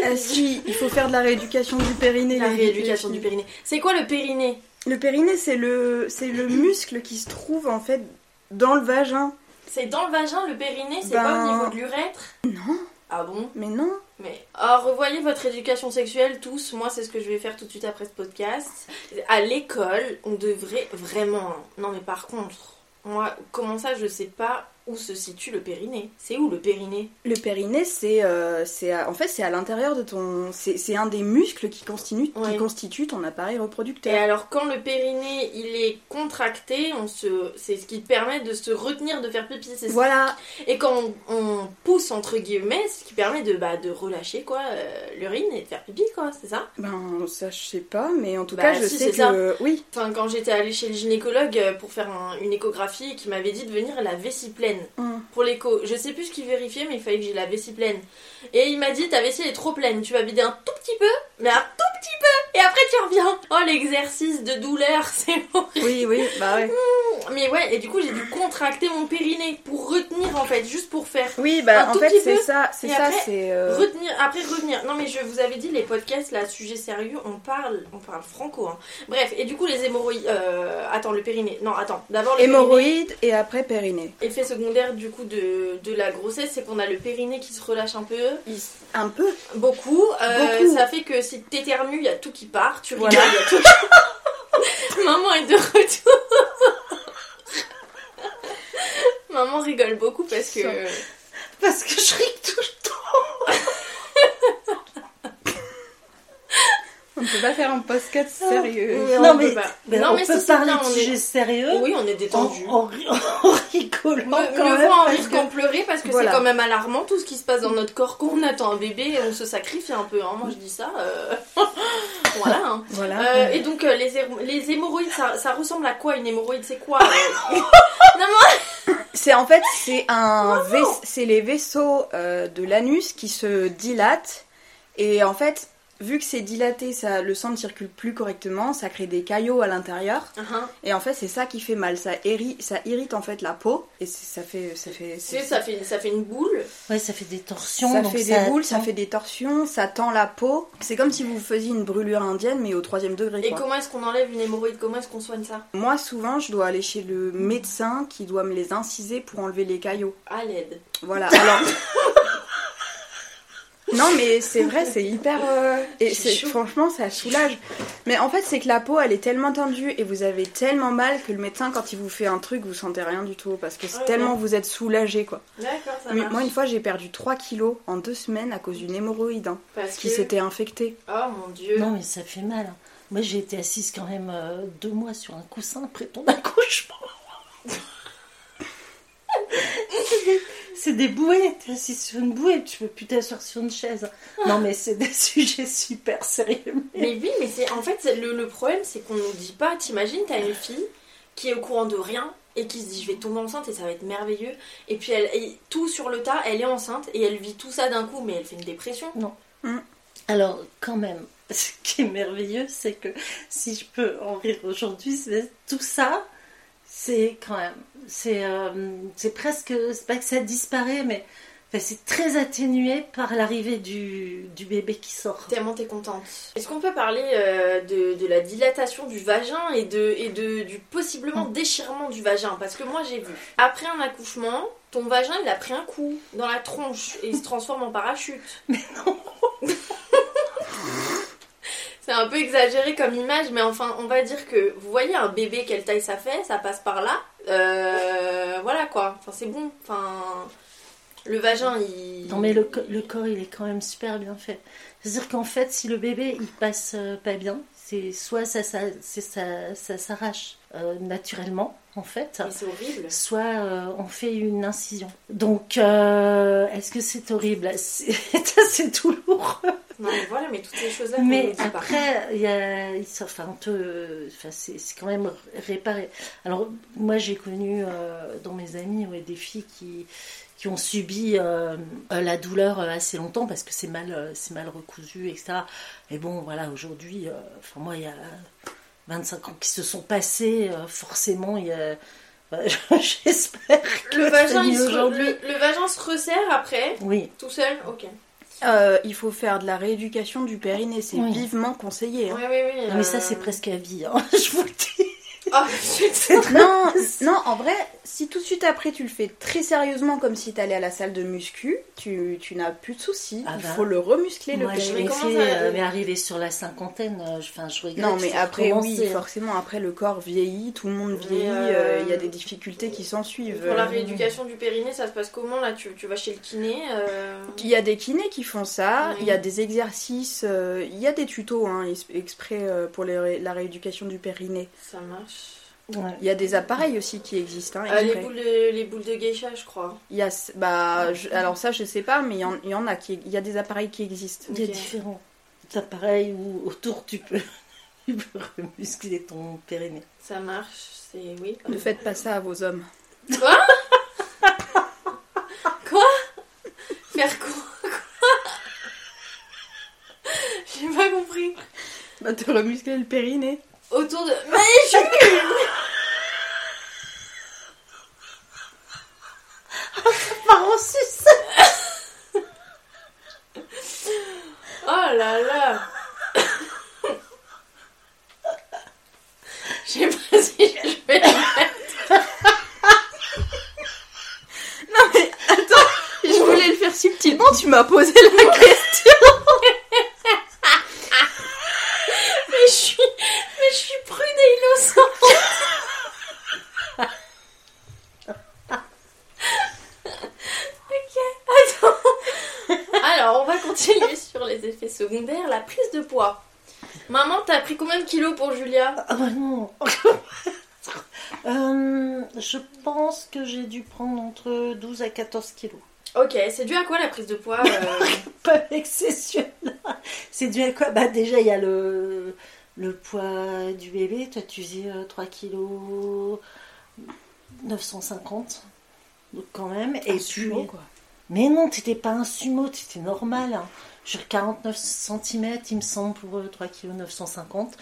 [SPEAKER 3] Ah, si, il faut faire de la rééducation du périnée.
[SPEAKER 1] La rééducation du périnée. C'est quoi le périnée?
[SPEAKER 3] Le périnée, c'est le, c'est le muscle qui se trouve en fait dans le vagin.
[SPEAKER 1] C'est dans le vagin, le périnée C'est
[SPEAKER 3] Ben-
[SPEAKER 1] pas au niveau de l'urètre?
[SPEAKER 3] Non,
[SPEAKER 1] Ah bon?
[SPEAKER 3] Mais non.
[SPEAKER 1] Mais oh, revoyez votre éducation sexuelle tous. Moi, c'est ce que je vais faire tout de suite après ce podcast. À l'école, on devrait vraiment. Non, mais par contre, Moi, comment ça, je sais pas où se situe le périnée C'est où le périnée?
[SPEAKER 3] Le périnée, c'est, euh, à- en fait, c'est à l'intérieur de ton. C'est, un des muscles qui constitue,
[SPEAKER 1] Ouais.
[SPEAKER 3] qui constitue ton appareil
[SPEAKER 1] Et
[SPEAKER 3] reproducteur.
[SPEAKER 1] alors, quand le périnée il est contracté, on se, c'est ce qui permet de se retenir de faire pipi. c'est ça
[SPEAKER 3] Voilà,
[SPEAKER 1] Et quand on, on pousse entre guillemets, ce qui permet de, bah, de relâcher quoi, euh, l'urine et de faire pipi quoi, c'est ça?
[SPEAKER 3] Ben ça je sais pas, mais en tout
[SPEAKER 1] Bah,
[SPEAKER 3] cas je
[SPEAKER 1] si,
[SPEAKER 3] sais que
[SPEAKER 1] ça.
[SPEAKER 3] oui.
[SPEAKER 1] Enfin, quand j'étais allée chez le gynécologue euh, pour faire un- une échographie, qui m'avait dit de venir la vessie pleine
[SPEAKER 3] Hum.
[SPEAKER 1] pour l'écho. Je sais plus ce qu'il vérifiait, mais il fallait que j'ai la vessie pleine. Et il m'a dit ta vessie est trop pleine, tu vas vider un tout petit peu, mais un tout petit peu, et après tu reviens. Oh l'exercice de douleur, c'est horrible.
[SPEAKER 3] Oui, oui, bah ouais.
[SPEAKER 1] Mais ouais, et du coup j'ai dû contracter mon périnée pour retenir en fait, juste pour faire
[SPEAKER 3] Oui, bah
[SPEAKER 1] Un
[SPEAKER 3] en
[SPEAKER 1] tout
[SPEAKER 3] fait c'est ça, c'est ça, c'est. euh,
[SPEAKER 1] Retenir, après revenir. Non mais je vous avais dit les podcasts là, sujet sérieux, on parle, on parle franco. Hein. Bref, et du coup les hémorroïdes, euh, attends le périnée. Non attends, d'abord le périnée.
[SPEAKER 3] Hémorroïdes et après périnée.
[SPEAKER 1] Effet secondaire du coup de, de la grossesse, c'est qu'on a le périnée qui se relâche un peu,
[SPEAKER 3] Un peu.
[SPEAKER 1] beaucoup. Euh,
[SPEAKER 3] Beaucoup.
[SPEAKER 1] Ça fait que si t'éternues, il y a tout qui part. Tu rigoles, il y a tout qui- Maman est de retour. Maman rigole beaucoup parce que.
[SPEAKER 2] Parce que je ris tout le temps.
[SPEAKER 3] On peut pas faire un podcast sérieux.
[SPEAKER 1] On
[SPEAKER 2] non,
[SPEAKER 1] peut
[SPEAKER 2] mais,
[SPEAKER 1] pas.
[SPEAKER 2] mais
[SPEAKER 1] Non,
[SPEAKER 2] on
[SPEAKER 1] mais
[SPEAKER 2] peut parler de
[SPEAKER 1] on est-
[SPEAKER 2] sujets sérieux
[SPEAKER 1] Oui, on est
[SPEAKER 2] en,
[SPEAKER 1] détendu.
[SPEAKER 2] en, ri- en rigolant
[SPEAKER 1] Mieux vaut en
[SPEAKER 2] parce
[SPEAKER 1] rire
[SPEAKER 2] que-
[SPEAKER 1] qu'en pleurer parce que
[SPEAKER 3] Voilà.
[SPEAKER 1] c'est quand même alarmant tout ce qui se passe dans notre corps quand on attend un bébé et on se sacrifie un peu. Hein. Moi je dis ça. euh, voilà. hein.
[SPEAKER 3] Voilà.
[SPEAKER 1] Euh, et donc euh, les, hémorroïdes, ça, ça ressemble à quoi une hémorroïde? C'est quoi? Euh Non, moi
[SPEAKER 3] C'est en fait c'est un vais- c'est les vaisseaux euh, de l'anus qui se dilatent et en fait vu que c'est dilaté, ça le sang ne circule plus correctement, ça crée des caillots à l'intérieur
[SPEAKER 1] Uh-huh.
[SPEAKER 3] et en fait c'est ça qui fait mal, ça irrite, ça irrite en fait la peau et ça fait ça fait
[SPEAKER 1] Tu sais, ça fait, ça fait une boule.
[SPEAKER 2] Ouais, ça fait des torsions.
[SPEAKER 3] ça
[SPEAKER 2] donc
[SPEAKER 3] fait des boules, ça fait des torsions, ça tend la peau. C'est comme si vous faisiez une brûlure indienne mais au troisième degré.
[SPEAKER 1] Et
[SPEAKER 3] quoi.
[SPEAKER 1] comment est-ce qu'on enlève une hémorroïde? Comment est-ce qu'on soigne ça?
[SPEAKER 3] Moi souvent je dois aller chez le médecin qui doit me les inciser pour enlever les caillots.
[SPEAKER 1] À l'aide.
[SPEAKER 3] Voilà. Alors. Non mais c'est vrai, c'est hyper euh, et franchement ça soulage. Mais en fait c'est que la peau elle est tellement tendue et vous avez tellement mal que le médecin quand il vous fait un truc vous sentez rien du tout parce que c'est
[SPEAKER 1] Ouais,
[SPEAKER 3] tellement
[SPEAKER 1] ouais.
[SPEAKER 3] vous êtes soulagé quoi.
[SPEAKER 1] D'accord, ça
[SPEAKER 3] Mais
[SPEAKER 1] marche.
[SPEAKER 3] moi une fois j'ai perdu 3 kilos en deux semaines à cause d'une hémorroïde hein,
[SPEAKER 1] Parce
[SPEAKER 3] qui
[SPEAKER 1] que-
[SPEAKER 3] s'était infectée.
[SPEAKER 1] Oh mon dieu.
[SPEAKER 2] Non, mais ça fait mal. hein. Moi, j'ai été assise quand même euh, deux mois sur un coussin après ton accouchement. c'est des bouées. Tu es assise sur une bouée, tu peux plus t'asseoir sur une chaise. Non, mais c'est des sujets super sérieux.
[SPEAKER 1] Mais oui, mais c'est en fait c'est- le, le problème c'est qu'on nous dit pas. T'imagines, t'as une fille qui est au courant de rien et qui se dit je vais tomber enceinte et ça va être merveilleux. Et puis elle, et tout sur le tas, elle est enceinte et elle vit tout ça d'un coup, mais elle fait une dépression.
[SPEAKER 2] Alors, quand même, ce qui est merveilleux, c'est que si je peux en rire aujourd'hui, c'est tout ça, c'est quand même, c'est euh, c'est presque, c'est pas que ça disparaît, mais enfin, c'est très atténué par l'arrivée du, du bébé qui sort.
[SPEAKER 1] Tellement t'es contente. Est-ce qu'on peut parler euh, de, de la dilatation du vagin et, de, et de, du possiblement déchirement du vagin? Parce que moi j'ai vu, après un accouchement, ton vagin il a pris un coup dans la tronche et il se transforme en parachute.
[SPEAKER 2] Mais non
[SPEAKER 1] C'est un peu exagéré comme image, mais enfin, on va dire que vous voyez un bébé, quelle taille ça fait, ça passe par là. Euh, voilà quoi. Enfin, c'est bon. Enfin, le vagin, il.
[SPEAKER 2] Non mais le, le corps il est quand même super bien fait. C'est-à-dire qu'en fait si le bébé il passe euh, pas bien, c'est soit ça, ça, ça, ça s'arrache euh, naturellement en fait,
[SPEAKER 1] c'est horrible.
[SPEAKER 2] soit euh, on fait une incision. Donc est-ce que c'est horrible? C'est c'est douloureux.
[SPEAKER 1] Non, mais voilà, mais toutes ces choses-là,
[SPEAKER 2] Mais après, il y a, enfin, c'est quand même réparé. Alors, moi, j'ai connu euh, dans mes amis ouais, des filles qui, qui ont subi euh, euh, la douleur euh, assez longtemps parce que c'est mal, euh, c'est mal recousu, etc. Mais bon, voilà, aujourd'hui, euh, enfin, moi, il y a 25 ans qui se sont passés, euh, forcément, il y a. bah, J'espère que
[SPEAKER 1] Le vagin, il se re- le, le vagin se resserre après,
[SPEAKER 2] Oui,
[SPEAKER 1] tout seul Ok.
[SPEAKER 3] Euh, il faut faire de la rééducation du périnée, c'est
[SPEAKER 2] Oui.
[SPEAKER 3] vivement conseillé. hein.
[SPEAKER 1] Oui, oui, oui.
[SPEAKER 2] Non, mais ça,
[SPEAKER 1] euh,
[SPEAKER 2] c'est presque à vie, hein, je vous le dis.
[SPEAKER 1] Ah, putain.
[SPEAKER 3] Non, non, en vrai, si tout de suite après tu le fais très sérieusement comme si t'allais à la salle de muscu, tu, tu n'as plus de soucis.
[SPEAKER 2] Ah
[SPEAKER 3] Il
[SPEAKER 2] bah.
[SPEAKER 3] faut le remuscler le
[SPEAKER 2] Moi, je
[SPEAKER 3] périnée.
[SPEAKER 2] l'ai fait,
[SPEAKER 1] ça-
[SPEAKER 2] euh, mais arrivé sur la cinquantaine, euh, je- enfin, je regrette.
[SPEAKER 3] Non, mais après, oui,
[SPEAKER 2] hein.
[SPEAKER 3] forcément, après le corps vieillit, tout le monde vieillit, euh,
[SPEAKER 1] euh,
[SPEAKER 3] il y a des difficultés qui s'en suivent.
[SPEAKER 1] Pour la
[SPEAKER 3] Euh,
[SPEAKER 1] rééducation du périnée, ça se passe comment là? Tu, tu vas chez le kiné euh,
[SPEAKER 3] Il y a des kinés qui font ça,
[SPEAKER 1] Oui.
[SPEAKER 3] il y a des exercices, euh, il y a des tutos hein, exprès euh, pour les la rééducation du périnée.
[SPEAKER 1] Ça marche.
[SPEAKER 2] Ouais.
[SPEAKER 3] Il y a des appareils aussi qui existent. hein,
[SPEAKER 1] Ah, les, boules de, les boules de geisha, je crois.
[SPEAKER 3] Il y a, bah, je- alors ça je sais pas, mais il y en, il y en a qui, il y a des appareils qui existent.
[SPEAKER 2] Il y a différents appareils où autour tu peux, tu peux remuscler ton périnée.
[SPEAKER 1] Ça marche, c'est. Oui.
[SPEAKER 3] Ne faites pas ça à vos hommes.
[SPEAKER 1] Faire quoi? Quoi? J'ai pas compris.
[SPEAKER 3] Bah te remuscler le périnée.
[SPEAKER 1] Autour de. Mais je suis nulle
[SPEAKER 2] Par suce
[SPEAKER 1] Oh là là Je sais pas si je vais le mettre.
[SPEAKER 3] Non mais attends, je voulais le faire subtilement, tu m'as posé la question.
[SPEAKER 1] Mais je suis. Mais je suis prude et innocente Ok, attends. Alors, on va continuer sur les effets secondaires. La prise de poids. Maman, t'as pris combien de kilos pour Julia?
[SPEAKER 2] Ah bah non Euh, Je pense que j'ai dû prendre entre 12 à 14 kilos.
[SPEAKER 1] Ok, c'est dû à quoi la prise de poids euh,
[SPEAKER 2] Pas là C'est dû à quoi? Bah déjà il y a le, le poids du bébé. Toi tu faisais euh, 3 kilos 950. Donc quand même. Et puis...
[SPEAKER 3] quoi.
[SPEAKER 2] Mais non, t'étais pas un sumo, t'étais normal. Hein. Sur 49 cm, il me semble, pour euh, 3 kg 950.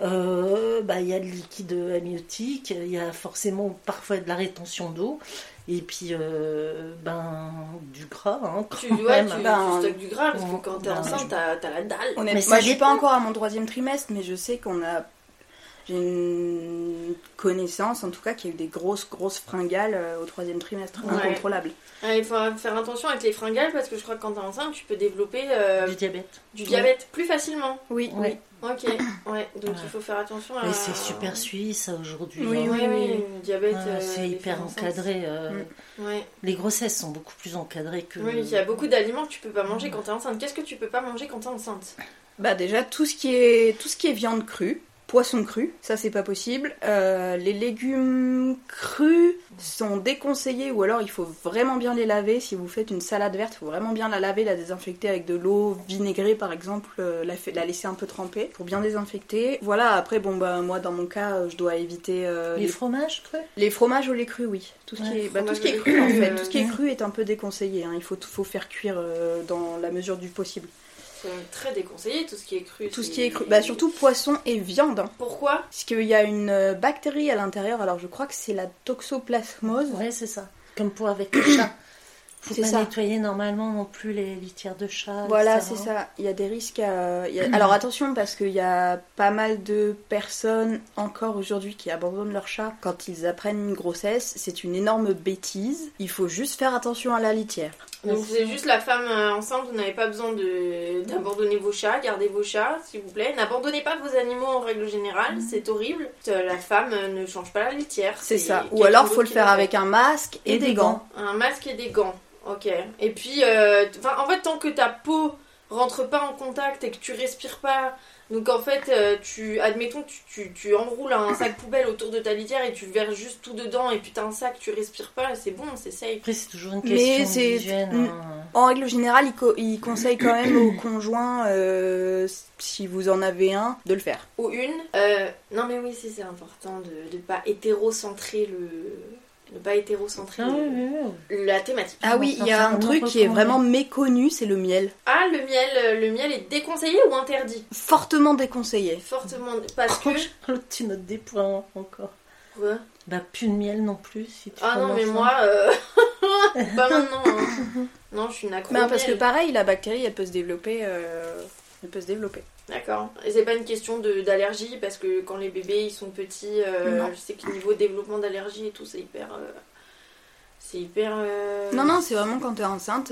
[SPEAKER 2] Euh, bah, il y a le liquide amniotique, il y a forcément parfois de la rétention d'eau. Et puis, euh, ben, du gras, hein, quand
[SPEAKER 1] Tu, ouais,
[SPEAKER 2] même.
[SPEAKER 1] tu,
[SPEAKER 3] Ben,
[SPEAKER 1] tu stockes du gras parce que quand t'es
[SPEAKER 2] ben,
[SPEAKER 1] enceinte, t'as t'as la dalle.
[SPEAKER 3] Honnêtement,
[SPEAKER 2] Mais ça
[SPEAKER 3] moi je suis pas encore à mon troisième trimestre, mais je sais qu'on a. J'ai une connaissance en tout cas qu'il y a eu des grosses grosses fringales euh, au troisième trimestre,
[SPEAKER 1] Ouais.
[SPEAKER 3] incontrôlables.
[SPEAKER 1] Ah, il faut faire attention avec les fringales parce que je crois que quand t'es enceinte, tu peux développer euh,
[SPEAKER 2] Du diabète.
[SPEAKER 1] du diabète plus facilement.
[SPEAKER 3] Oui,
[SPEAKER 2] Ouais.
[SPEAKER 1] Ok, ouais, donc
[SPEAKER 2] Ouais.
[SPEAKER 1] il faut faire attention à.
[SPEAKER 2] Mais c'est super suivi ça aujourd'hui.
[SPEAKER 3] Oui,
[SPEAKER 2] hein.
[SPEAKER 1] Oui,
[SPEAKER 3] oui,
[SPEAKER 1] oui,
[SPEAKER 3] oui.
[SPEAKER 1] le diabète. Euh,
[SPEAKER 2] c'est hyper encadré. euh,
[SPEAKER 3] Mm.
[SPEAKER 1] Ouais.
[SPEAKER 2] Les grossesses sont beaucoup plus encadrées que.
[SPEAKER 1] Oui, il y a beaucoup d'aliments que tu peux pas manger quand t'es enceinte. Qu'est-ce que tu peux pas manger quand t'es enceinte?
[SPEAKER 3] Bah déjà tout ce qui est tout ce qui est viande crue, poisson cru, ça c'est pas possible. Euh, les légumes crus sont déconseillés ou alors il faut vraiment bien les laver. Si vous faites une salade verte, il faut vraiment bien la laver, la désinfecter avec de l'eau vinaigrée par exemple, euh, la, laisser un peu tremper pour bien désinfecter. Voilà. Après bon bah moi dans mon cas je dois éviter euh,
[SPEAKER 2] Les
[SPEAKER 3] les,
[SPEAKER 2] fromages crus?
[SPEAKER 3] Les fromages ou les crus oui. Tout ce qui est bah, tout
[SPEAKER 1] fromage
[SPEAKER 3] ce qui est
[SPEAKER 1] ou
[SPEAKER 3] cru en fait, tout ce qui est cru est un peu déconseillé. hein. Il faut faut faire cuire dans la mesure du possible.
[SPEAKER 1] C'est très déconseillé tout ce qui est cru.
[SPEAKER 3] Tout ce qui est cru, bah surtout poisson et viande.
[SPEAKER 1] Pourquoi?
[SPEAKER 3] Parce qu'il y a une euh, bactérie à l'intérieur, alors je crois que c'est la toxoplasmose.
[SPEAKER 2] Ouais, c'est ça. Comme pour avec le chat. Faut pas
[SPEAKER 3] ça.
[SPEAKER 2] nettoyer normalement non plus les litières de chat.
[SPEAKER 3] Voilà, c'est ça. Il y a des risques à... il y a- Alors attention, parce qu'il y a pas mal de personnes encore aujourd'hui qui abandonnent leur chat quand ils apprennent une grossesse. C'est une énorme bêtise. Il faut juste faire attention à la litière.
[SPEAKER 1] Donc c'est juste la femme euh, enceinte, vous n'avez pas besoin de d'abandonner vos chats, gardez vos chats s'il vous plaît. N'abandonnez pas vos animaux en règle générale, c'est horrible. Euh, La femme euh, ne change pas la litière.
[SPEAKER 3] C'est ça. Ou alors
[SPEAKER 1] d'autre
[SPEAKER 3] faut le faire avec un masque et,
[SPEAKER 2] Et
[SPEAKER 3] des
[SPEAKER 2] des
[SPEAKER 3] gants.
[SPEAKER 1] Un masque et des gants. Ok. Et puis, euh, en fait, tant que ta peau rentre pas en contact et que tu respires pas, donc en fait, euh, tu, admettons, tu, tu, tu enroules un sac poubelle autour de ta litière et tu verses juste tout dedans et puis t'as un sac, tu respires pas, c'est bon, c'est safe.
[SPEAKER 2] Après, c'est toujours une question d'hygiène. Hein.
[SPEAKER 3] En règle générale, il, co- il conseille quand même aux conjoints, euh, si vous en avez un, de le faire.
[SPEAKER 1] Ou une. euh, non mais oui, c'est c'est important de ne pas hétérocentrer le.
[SPEAKER 2] Ah
[SPEAKER 1] le-
[SPEAKER 2] oui, oui, oui.
[SPEAKER 1] la thématique.
[SPEAKER 3] Ah oui, il y a un truc qui est vraiment méconnu, c'est le miel.
[SPEAKER 1] Ah, le miel, euh, le miel est déconseillé ou interdit?
[SPEAKER 3] Fortement déconseillé.
[SPEAKER 1] Fortement. Parce que.
[SPEAKER 2] Tu notes des points encore.
[SPEAKER 1] Quoi?
[SPEAKER 2] Bah, plus de miel non plus. Si tu
[SPEAKER 1] Ah non, mais
[SPEAKER 2] à-
[SPEAKER 1] moi, euh, pas maintenant. hein. Non, je suis une accro. Au
[SPEAKER 3] parce que pareil, la bactérie, elle peut se développer euh, elle peut se développer.
[SPEAKER 1] D'accord. Et c'est pas une question de- d'allergie parce que quand les bébés ils sont petits, euh, je sais que niveau développement d'allergie et tout, c'est hyper. euh, c'est hyper. euh,
[SPEAKER 3] Non, non, c'est vraiment quand t'es enceinte.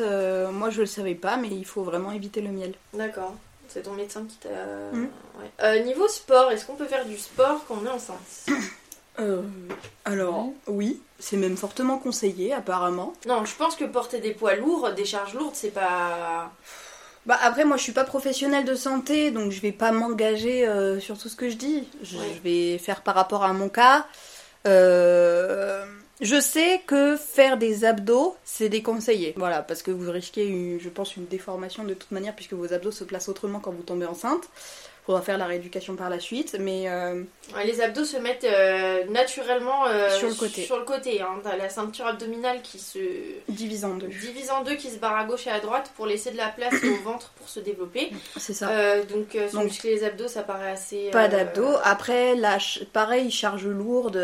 [SPEAKER 3] moi, je le savais pas, mais il faut vraiment éviter le miel.
[SPEAKER 1] D'accord. C'est ton médecin qui t'a.
[SPEAKER 3] Mm.
[SPEAKER 1] Ouais. Euh, niveau sport, est-ce qu'on peut faire du sport quand on est enceinte
[SPEAKER 3] Euh, alors, oui, c'est même fortement conseillé, apparemment.
[SPEAKER 1] Non, je pense que porter des poids lourds, des charges lourdes, c'est pas.
[SPEAKER 3] Bah après, moi, je suis pas professionnelle de santé, donc je vais pas m'engager euh, sur tout ce que je dis. Je,
[SPEAKER 1] Ouais.
[SPEAKER 3] je vais faire par rapport à mon cas. Euh, je sais que faire des abdos, c'est déconseillé. Voilà, parce que vous risquez, une- je pense, une déformation de toute manière, puisque vos abdos se placent autrement quand vous tombez enceinte. Faudra faire la rééducation par la suite, mais euh,
[SPEAKER 1] les abdos se mettent euh, naturellement euh,
[SPEAKER 3] Sur le côté.
[SPEAKER 1] Sur le côté, hein. T'as la ceinture abdominale qui se
[SPEAKER 3] divise en deux.
[SPEAKER 1] divise en deux, qui se barre à gauche et à droite pour laisser de la place au ventre pour se développer.
[SPEAKER 3] C'est ça.
[SPEAKER 1] Donc,
[SPEAKER 3] Donc,
[SPEAKER 1] muscler les abdos, ça paraît assez.
[SPEAKER 3] Pas d'abdos. Après, la ch- pareil, charge lourde.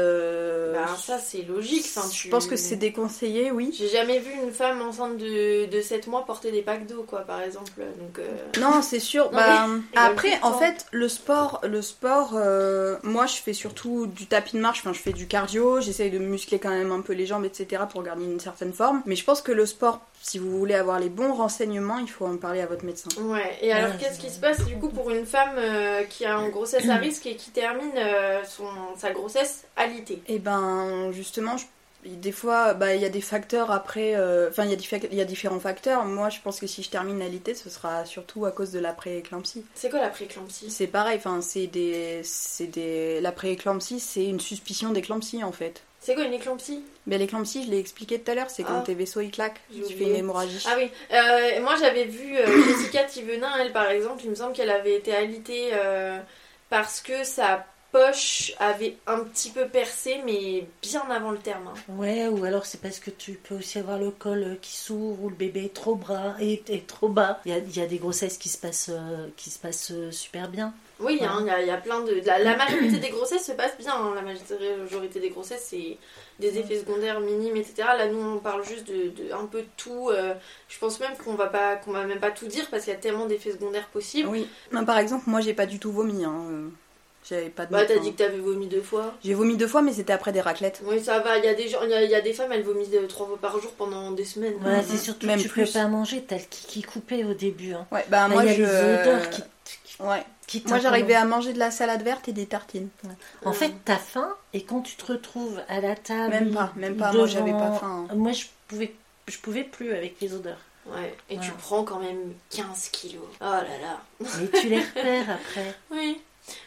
[SPEAKER 1] Bah, ça, c'est logique. Enfin,
[SPEAKER 3] je pense que c'est déconseillé, oui.
[SPEAKER 1] J'ai jamais vu une femme enceinte de, de 7 mois porter des packs d'eau, quoi, par exemple. Donc,
[SPEAKER 3] Non, c'est sûr.
[SPEAKER 1] Non,
[SPEAKER 3] bah,
[SPEAKER 1] mais-
[SPEAKER 3] après,
[SPEAKER 1] en temps-
[SPEAKER 3] fait, le sport, le sport, euh, moi, je fais surtout du tapis de marche. Enfin, je fais du cardio. J'essaye de muscler quand même un peu les jambes, etc., pour garder une certaine forme. Mais je pense que le sport, si vous voulez avoir les bons renseignements, il faut en parler à votre médecin.
[SPEAKER 1] Ouais, et alors
[SPEAKER 2] Ouais,
[SPEAKER 1] qu'est-ce qui se passe du coup pour une femme euh, qui a une grossesse à risque et qui termine euh, son, sa grossesse alitée?
[SPEAKER 3] Et ben, justement, je- des fois, bah, il y a des facteurs après. euh, Enfin, il y, a des fac- il y a différents facteurs. Moi, je pense que si je termine l'alité, ce sera surtout à cause de la pré-éclampsie.
[SPEAKER 1] C'est quoi la préclampsie
[SPEAKER 3] C'est pareil, enfin, c'est des, c'est des, la pré-éclampsie, c'est une suspicion d'éclampsie en fait.
[SPEAKER 1] C'est quoi une éclampsie?
[SPEAKER 3] Mais l'éclampsie, je l'ai expliqué tout à l'heure, c'est quand
[SPEAKER 1] Ah.
[SPEAKER 3] tes vaisseaux ils claquent, tu fais une hémorragie.
[SPEAKER 1] Ah oui, euh, moi j'avais vu euh, Jessica Thivenin, elle par exemple, il me semble qu'elle avait été alitée euh, parce que sa poche avait un petit peu percé, mais bien avant le terme. hein.
[SPEAKER 2] Ouais, ou alors c'est parce que tu peux aussi avoir le col euh, qui s'ouvre ou le bébé est trop bras et est trop bas. Il y a, il y a des grossesses qui se passent, euh, qui se passent euh, super bien.
[SPEAKER 1] Oui,
[SPEAKER 2] Ouais.
[SPEAKER 1] hein, il y, a- il y a plein de. La, la majorité des grossesses se passe bien. hein. La majorité des grossesses, c'est des effets secondaires minimes, etc. Là, nous, on parle juste de, de un peu de tout. euh, je pense même qu'on va pas, qu'on va même pas tout dire parce qu'il y a tellement d'effets secondaires possibles.
[SPEAKER 3] Oui. Non, par exemple, moi j'ai pas du tout vomi. Hein. J'avais pas de.
[SPEAKER 1] Bah, t'as dit que t'avais vomi deux fois.
[SPEAKER 3] J'ai vomi deux fois, mais c'était après des raclettes.
[SPEAKER 1] Oui, ça va. Il y a des gens, il y a, il y a des femmes, elles vomissent euh, trois fois par jour pendant des semaines.
[SPEAKER 2] Voilà, c'est surtout
[SPEAKER 3] Même
[SPEAKER 2] que tu
[SPEAKER 3] plus.
[SPEAKER 2] peux pas manger, t'as le kiki coupé au début. Hein.
[SPEAKER 3] Ouais, bah
[SPEAKER 2] Là,
[SPEAKER 3] moi
[SPEAKER 2] il y a
[SPEAKER 3] je.
[SPEAKER 2] les odeurs qui, qui,
[SPEAKER 3] Ouais.
[SPEAKER 2] qui
[SPEAKER 3] Moi j'arrivais à manger de la salade verte et des tartines.
[SPEAKER 2] En fait, t'as faim et quand tu te retrouves à la table.
[SPEAKER 3] Même pas, même pas, moi, j'avais pas faim.
[SPEAKER 2] Moi, je pouvais, je pouvais plus avec les odeurs.
[SPEAKER 1] Ouais. Et tu prends quand même 15 kilos. Oh là là.
[SPEAKER 2] Mais tu les repères après.
[SPEAKER 1] Oui.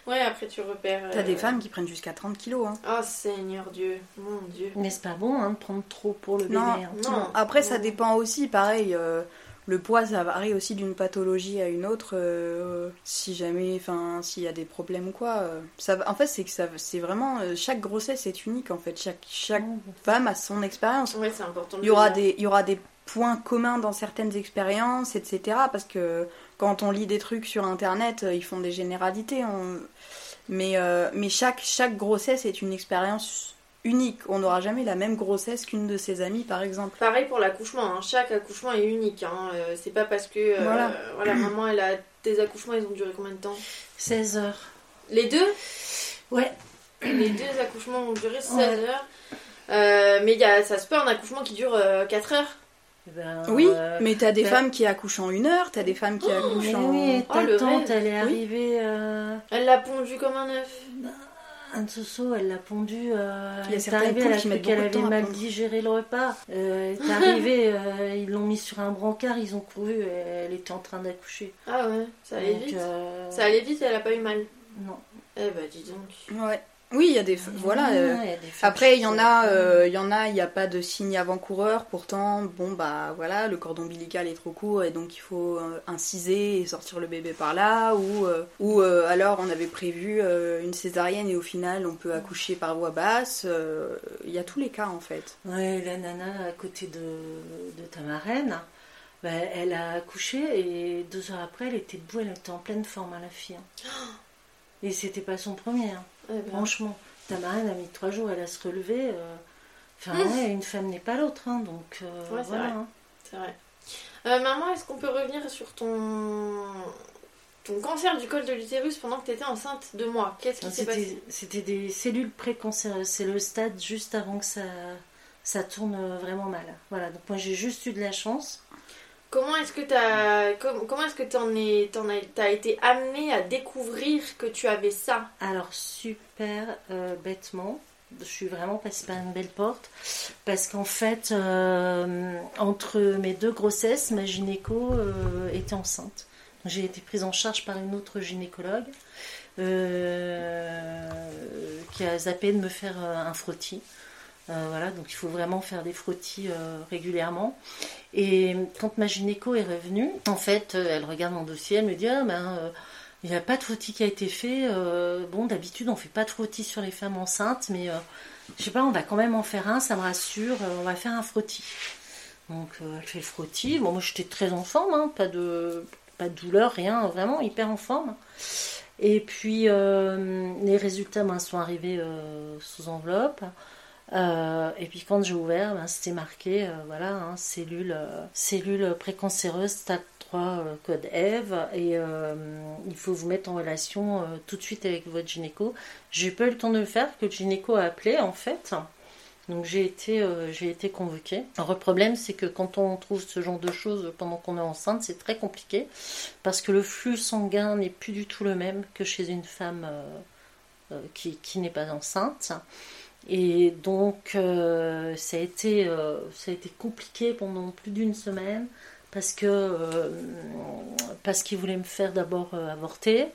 [SPEAKER 1] Ouais, après tu repères.
[SPEAKER 3] T'as
[SPEAKER 1] euh,
[SPEAKER 3] des femmes qui prennent jusqu'à 30 kilos. Hein.
[SPEAKER 1] Oh Seigneur Dieu, mon Dieu.
[SPEAKER 2] Mais c'est pas bon hein, de prendre trop pour le bébé.
[SPEAKER 3] Non,
[SPEAKER 2] hein.
[SPEAKER 1] Non.
[SPEAKER 3] Après, ça
[SPEAKER 1] Non.
[SPEAKER 3] dépend aussi, pareil. euh, le poids, ça varie aussi d'une pathologie à une autre. euh, si jamais, enfin, s'il y a des problèmes ou quoi. euh, ça, va- en fait, c'est que ça, c'est vraiment euh, chaque grossesse est unique. En fait, chaque chaque femme a son expérience.
[SPEAKER 1] Ouais, c'est important. de
[SPEAKER 3] Il y aura des, il y aura des points communs dans certaines expériences, etc. Parce que quand on lit des trucs sur Internet, euh, ils font des généralités. on- Mais, euh, mais chaque, chaque grossesse est une expérience unique. On n'aura jamais la même grossesse qu'une de ses amies, par exemple.
[SPEAKER 1] Pareil pour l'accouchement, hein. chaque accouchement est unique. hein. Euh, c'est pas parce que euh,
[SPEAKER 3] Voilà.
[SPEAKER 1] voilà, maman elle a des accouchements, ils ont duré combien de temps?
[SPEAKER 2] 16 heures.
[SPEAKER 1] Les deux?
[SPEAKER 2] Ouais.
[SPEAKER 1] Les deux accouchements ont duré 16
[SPEAKER 2] Ouais.
[SPEAKER 1] heures. Euh, mais il y a, ça se peut un accouchement qui dure 4 heures.
[SPEAKER 2] Ben,
[SPEAKER 3] Oui,
[SPEAKER 2] euh,
[SPEAKER 3] mais t'as des
[SPEAKER 2] bah-
[SPEAKER 3] femmes qui accouchent en une heure, t'as des femmes qui accouchent
[SPEAKER 2] Mais
[SPEAKER 3] en...
[SPEAKER 2] oui,
[SPEAKER 1] Oh,
[SPEAKER 2] ta
[SPEAKER 1] le
[SPEAKER 2] tante, elle est
[SPEAKER 3] Oui.
[SPEAKER 2] arrivée. Euh...
[SPEAKER 1] Elle l'a pondu comme un œuf.
[SPEAKER 2] Anne Soso, elle l'a pondu. Euh...
[SPEAKER 3] Il y a
[SPEAKER 2] elle est
[SPEAKER 3] certaines
[SPEAKER 2] arrivée, elle a cru qu'elle avait mal digéré le repas. Euh, elle est arrivée, euh, ils l'ont mis sur un brancard, ils ont couru, et elle était en train d'accoucher.
[SPEAKER 1] Ah ouais, ça allait
[SPEAKER 2] Donc,
[SPEAKER 1] vite.
[SPEAKER 2] euh,
[SPEAKER 1] Ça allait vite, elle a pas eu mal.
[SPEAKER 2] Non.
[SPEAKER 1] Eh bah dis donc.
[SPEAKER 3] Ouais. Oui, il y a des... Voilà. euh,
[SPEAKER 2] il y a des femmes
[SPEAKER 3] Après,
[SPEAKER 2] qui
[SPEAKER 3] il y en a, euh, il y en a, il n'y a pas de signe avant-coureur. Pourtant, bon bah voilà, le cordon ombilical est trop court et donc il faut euh, inciser et sortir le bébé par là. Ou, euh, ou euh, alors on avait prévu euh, une césarienne et au final on peut accoucher par voie basse. euh, Il y a tous les cas en fait.
[SPEAKER 2] Ouais, la nana à côté de, de ta marraine, bah, elle a accouché et deux heures après, elle était debout, elle était en pleine forme, hein, la fille. hein. Et c'était pas son premier, hein.
[SPEAKER 1] Eh ben.
[SPEAKER 2] franchement. Ta marraine a mis trois jours, elle a se relever. euh, Enfin,
[SPEAKER 1] Mmh.
[SPEAKER 2] ouais, une femme n'est pas l'autre, hein, donc euh,
[SPEAKER 1] Ouais, c'est
[SPEAKER 2] voilà.
[SPEAKER 1] vrai.
[SPEAKER 2] hein.
[SPEAKER 1] C'est vrai. Euh, maman, est-ce qu'on peut revenir sur ton ton cancer du col de l'utérus pendant que tu étais enceinte de moi? Qu'est-ce qui s'est passé?
[SPEAKER 2] C'était des cellules précancéreuses. C'est le stade juste avant que ça, ça tourne vraiment mal. Voilà, donc moi j'ai juste eu de la chance.
[SPEAKER 1] Comment est-ce que tu comment est-ce que t'en es t'en as, as été amené à découvrir que tu avais ça?
[SPEAKER 2] Alors super euh, bêtement, je suis vraiment passée par une belle porte parce qu'en fait euh, entre mes deux grossesses, ma gynéco euh, était enceinte. J'ai été prise en charge par une autre gynécologue qui a zappé de me faire un frottis. Voilà, donc il faut vraiment faire des frottis régulièrement. Et quand ma gynéco est revenue, en fait, euh, elle regarde mon dossier, elle me dit ah, ben, euh, il n'y a pas de frottis qui a été fait. Euh, bon, d'habitude, on fait pas de frottis sur les femmes enceintes, mais je sais pas, on va quand même en faire un, ça me rassure. on va faire un frottis. Donc, elle fait le frottis. Bon, moi, j'étais très en forme, hein, pas, de, pas de douleur, rien, vraiment hyper en forme. Et puis, les résultats ben, sont arrivés sous enveloppe. Euh, et puis quand j'ai ouvert, ben, c'était marqué, euh, voilà, hein, cellule, euh, cellule précancéreuse, stade 3, code EVE, et il faut vous mettre en relation tout de suite avec votre gynéco. J'ai pas eu le temps de le faire, que le gynéco a appelé en fait. Donc j'ai été, j'ai été convoquée. Alors le problème, c'est que quand on trouve ce genre de choses pendant qu'on est enceinte, c'est très compliqué, parce que le flux sanguin n'est plus du tout le même que chez une femme qui, qui n'est pas enceinte. Et donc, euh, ça, a été, euh, ça a été compliqué pendant plus d'une semaine parce que euh, parce qu'il voulait me faire d'abord avorter.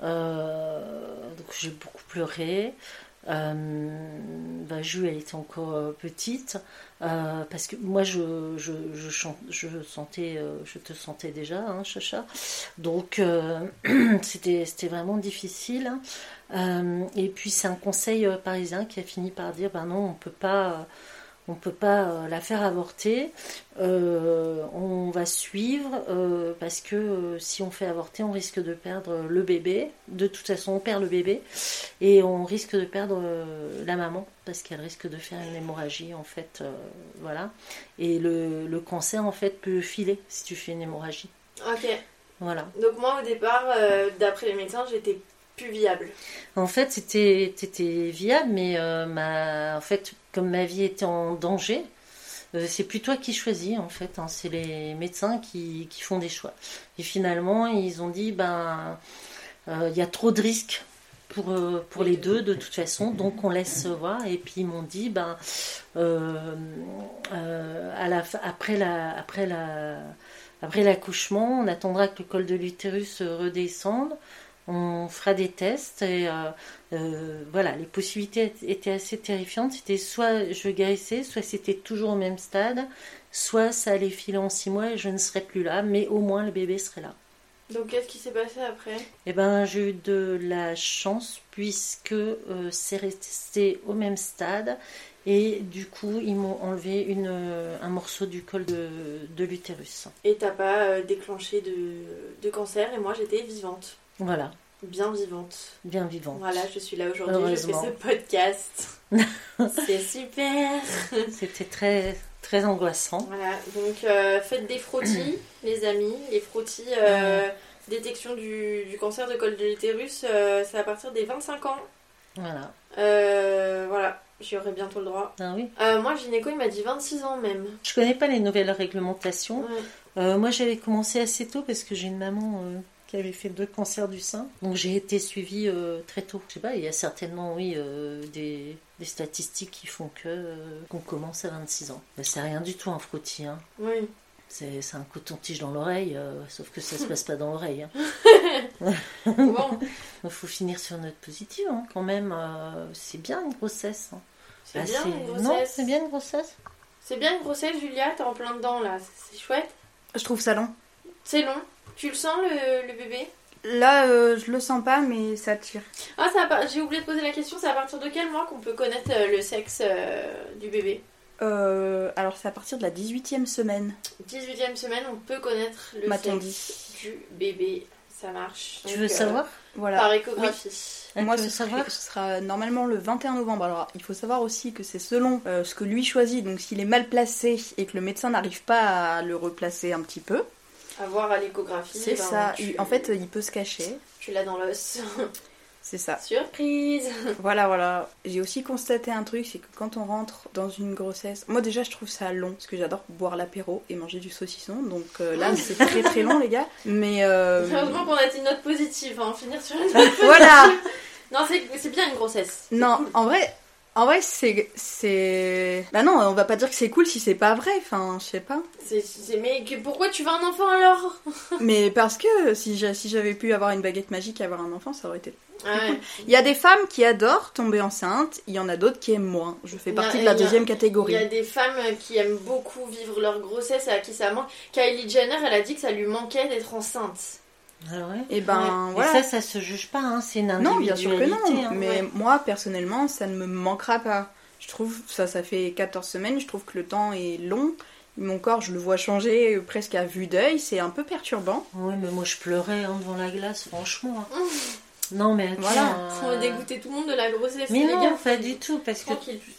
[SPEAKER 2] donc, j'ai beaucoup pleuré. Bah, Jules, elle était encore petite parce que moi, je, je, sentais, je te sentais déjà, hein, Chacha. Donc, c'était vraiment difficile. Euh, et puis c'est un conseil euh, parisien qui a fini par dire ben non, on peut pas, on peut pas euh, la faire avorter. on va suivre parce que si on fait avorter, on risque de perdre le bébé. De toute façon, on perd le bébé et on risque de perdre la maman parce qu'elle risque de faire une hémorragie en fait, voilà. Et le, le cancer en fait peut filer si tu fais une hémorragie.
[SPEAKER 1] Ok.
[SPEAKER 2] Voilà.
[SPEAKER 1] Donc moi au départ, d'après les médecins, j'étais viable
[SPEAKER 2] En fait, c'était viable, mais euh, ma, en fait, comme ma vie était en danger, euh, c'est plus toi qui choisis, en fait. Hein. c'est les médecins qui, font des choix. Et finalement, ils ont dit, ben, euh, il y a trop de risques pour, pour les deux de toute façon, donc on laisse voir. Et puis ils m'ont dit, ben, après la, après la, après l'accouchement, on attendra que le col de l'utérus redescende on fera des tests et euh, euh, voilà, les possibilités étaient assez terrifiantes. C'était soit je guérissais, soit c'était toujours au même stade, soit ça allait filer en six mois et je ne serais plus là, mais au moins le bébé serait là.
[SPEAKER 1] Donc qu'est-ce qui s'est passé après?
[SPEAKER 2] Eh ben j'ai eu de la chance puisque euh, c'est resté au même stade et du coup ils m'ont enlevé une, un morceau du col de, de l'utérus.
[SPEAKER 1] Et t'as pas déclenché de, de cancer et moi j'étais vivante.
[SPEAKER 2] Voilà.
[SPEAKER 1] Bien vivante.
[SPEAKER 2] Bien vivante.
[SPEAKER 1] Voilà, je suis là aujourd'hui, je fais ce podcast. C'est super.
[SPEAKER 2] C'était très très angoissant.
[SPEAKER 1] Voilà, donc euh, faites des frottis, les amis. Les frottis, euh, détection du, cancer de col de l'utérus, euh, c'est à partir des 25 ans.
[SPEAKER 2] Voilà.
[SPEAKER 1] voilà, j'y aurai bientôt le droit.
[SPEAKER 2] Ah oui.
[SPEAKER 1] moi, gynéco, il m'a dit 26 ans même.
[SPEAKER 2] Je connais pas les nouvelles réglementations. moi, j'avais commencé assez tôt parce que j'ai une maman qui avait fait deux cancers du sein. Donc j'ai été suivie euh, très tôt. Je sais pas, il y a certainement, oui, euh, des, statistiques qui font que euh, qu'on commence à 26 ans. Mais c'est rien du tout un frottis. Hein.
[SPEAKER 1] Oui.
[SPEAKER 2] C'est un coton-tige dans l'oreille, sauf que ça se passe pas dans l'oreille.
[SPEAKER 1] Hein. bon.
[SPEAKER 2] Il faut finir sur une note positive, hein. quand même. c'est bien une grossesse. Hein.
[SPEAKER 1] C'est bien une grossesse.
[SPEAKER 2] Non, c'est bien une grossesse.
[SPEAKER 1] C'est bien une grossesse, Julia, t'es en plein dedans là. C'est chouette.
[SPEAKER 3] Je trouve ça long.
[SPEAKER 1] C'est long. Tu le sens le, bébé?
[SPEAKER 3] Là, euh, je le sens pas, mais ça tire.
[SPEAKER 1] Ah, ça j'ai oublié de poser la question. C'est à partir de quel mois qu'on peut connaître euh, le sexe euh, du bébé?
[SPEAKER 3] Alors, c'est à partir de la 18e semaine.
[SPEAKER 1] 18e semaine, on peut connaître le sexe du bébé. Ça marche.
[SPEAKER 2] tu veux savoir?
[SPEAKER 1] Voilà. Par échographie.
[SPEAKER 3] Moi, ce, ce, sera normalement le 21 novembre. Alors, il faut savoir aussi que c'est selon ce que lui choisit. Donc, s'il est mal placé et que le médecin n'arrive pas à le replacer un petit peu,
[SPEAKER 1] à voir à l'échographie.
[SPEAKER 3] C'est
[SPEAKER 1] ben,
[SPEAKER 3] ça.
[SPEAKER 1] tu-
[SPEAKER 3] En fait, il peut se cacher.
[SPEAKER 1] tu l'as dans l'os.
[SPEAKER 3] C'est ça.
[SPEAKER 1] Surprise
[SPEAKER 3] Voilà, voilà. J'ai aussi constaté un truc, c'est que quand on rentre dans une grossesse, moi déjà je trouve ça long, parce que j'adore boire l'apéro et manger du saucisson, donc euh, là c'est très très long les gars. Mais euh,
[SPEAKER 1] Heureusement qu'on a dit une note positive, hein, finir sur une note
[SPEAKER 3] voilà.
[SPEAKER 1] Non, c'est bien une grossesse.
[SPEAKER 3] Non,
[SPEAKER 1] cool.
[SPEAKER 3] en vrai, en vrai c'est c'est. Bah non, on va pas dire que c'est cool si c'est pas vrai. Enfin, je sais pas.
[SPEAKER 1] C'est- c'est- Mais que- pourquoi tu veux un enfant alors?
[SPEAKER 3] Mais parce que si j'a- si j'avais pu avoir une baguette magique et avoir un enfant, ça aurait été.
[SPEAKER 1] Ouais.
[SPEAKER 3] Il y a des femmes qui adorent tomber enceinte, il y en a d'autres qui aiment moins. Je fais
[SPEAKER 1] Il
[SPEAKER 3] partie de la
[SPEAKER 1] il y a-
[SPEAKER 3] deuxième
[SPEAKER 1] Il
[SPEAKER 3] catégorie.
[SPEAKER 1] y a des femmes qui aiment beaucoup vivre leur grossesse et à qui ça manque. Kylie Jenner, elle a dit que ça lui manquait d'être enceinte.
[SPEAKER 2] Ah ouais.
[SPEAKER 3] Et ben
[SPEAKER 2] Et
[SPEAKER 3] voilà.
[SPEAKER 2] ça, ça se juge pas, hein, c'est une
[SPEAKER 3] Non, bien sûr que
[SPEAKER 2] individualité.
[SPEAKER 3] non.
[SPEAKER 2] hein.
[SPEAKER 3] mais
[SPEAKER 1] ouais.
[SPEAKER 3] moi, personnellement, ça ne me manquera pas. Je trouve, ça, ça fait 14 semaines, je trouve que le temps est long. Mon corps, je le vois changer euh, presque à vue d'œil, c'est un peu perturbant.
[SPEAKER 2] Oui, mais moi je pleurais hein, devant la glace, franchement. Non, mais attends,
[SPEAKER 3] Voilà.
[SPEAKER 2] euh,
[SPEAKER 1] va dégoûter tout le monde de la grossesse.
[SPEAKER 2] Mais
[SPEAKER 1] les
[SPEAKER 2] non,
[SPEAKER 1] gars.
[SPEAKER 2] pas du tout, parce que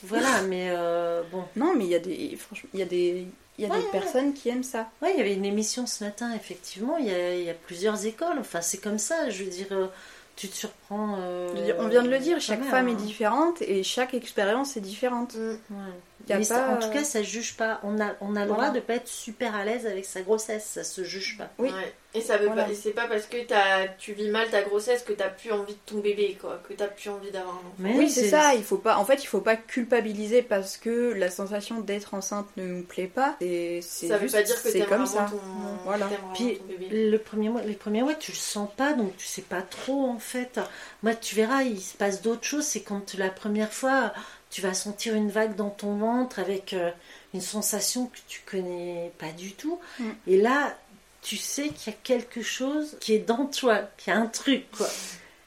[SPEAKER 2] voilà, mais euh, bon.
[SPEAKER 3] Non, mais il y a des, franchement, il y a des, il y a des personnes qui aiment ça.
[SPEAKER 2] Ouais, il y avait une émission ce matin, effectivement. Il y a, il y a plusieurs écoles. Enfin, c'est comme ça. Je veux dire, euh, tu te surprends. euh,
[SPEAKER 3] on vient de le dire, chaque femme
[SPEAKER 2] hein.
[SPEAKER 3] est différente et chaque expérience est différente.
[SPEAKER 1] Mm.
[SPEAKER 2] Ouais.
[SPEAKER 3] Y a
[SPEAKER 2] Mais ça- en tout cas, ça juge pas. On a, on a le droit
[SPEAKER 3] Voilà.
[SPEAKER 2] de pas être super à l'aise avec sa grossesse. Ça se juge pas.
[SPEAKER 3] Oui.
[SPEAKER 1] Ouais. Et ça veut
[SPEAKER 3] Voilà.
[SPEAKER 1] pas, et c'est pas parce que t'as, tu vis mal ta grossesse que t'as plus envie de ton bébé, quoi. Que t'as plus envie d'avoir un enfant.
[SPEAKER 2] Mais
[SPEAKER 3] Oui, c'est ça. Il faut pas, en fait, il faut pas culpabiliser parce que la sensation d'être enceinte ne nous plaît pas. Et c'est
[SPEAKER 1] Ça veut
[SPEAKER 3] juste-
[SPEAKER 1] pas dire que
[SPEAKER 3] c'est comme ça.
[SPEAKER 1] ton,
[SPEAKER 3] Voilà.
[SPEAKER 2] Puis
[SPEAKER 1] ton bébé.
[SPEAKER 2] le premier mois, les premiers mois, tu le sens pas, donc tu sais pas trop en fait. Moi, tu verras, il se passe d'autres choses. C'est quand la première fois, tu vas sentir une vague dans ton ventre avec euh, une sensation que tu connais pas du tout.
[SPEAKER 3] Mm.
[SPEAKER 2] Et là, tu sais qu'il y a quelque chose qui est dans toi, qu'il y a un truc, quoi.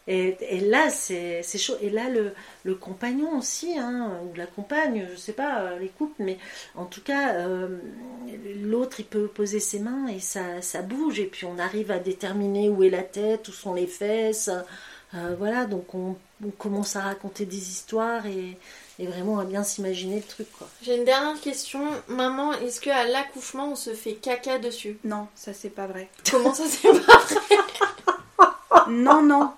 [SPEAKER 2] Et, et là, c'est chaud. Et là, le, le compagnon aussi, hein, ou la compagne, je sais pas, euh, les couples, mais en tout cas, euh, l'autre, il peut poser ses mains et ça, ça bouge. Et puis, on arrive à déterminer où est la tête, où sont les fesses. Euh, voilà, donc on, on commence à raconter des histoires et, et vraiment à bien s'imaginer le truc, quoi.
[SPEAKER 1] J'ai une dernière question. Maman, est-ce que à l'accouchement on se fait caca dessus?
[SPEAKER 3] Non, ça c'est pas vrai.
[SPEAKER 1] Comment ça c'est pas
[SPEAKER 3] non, non.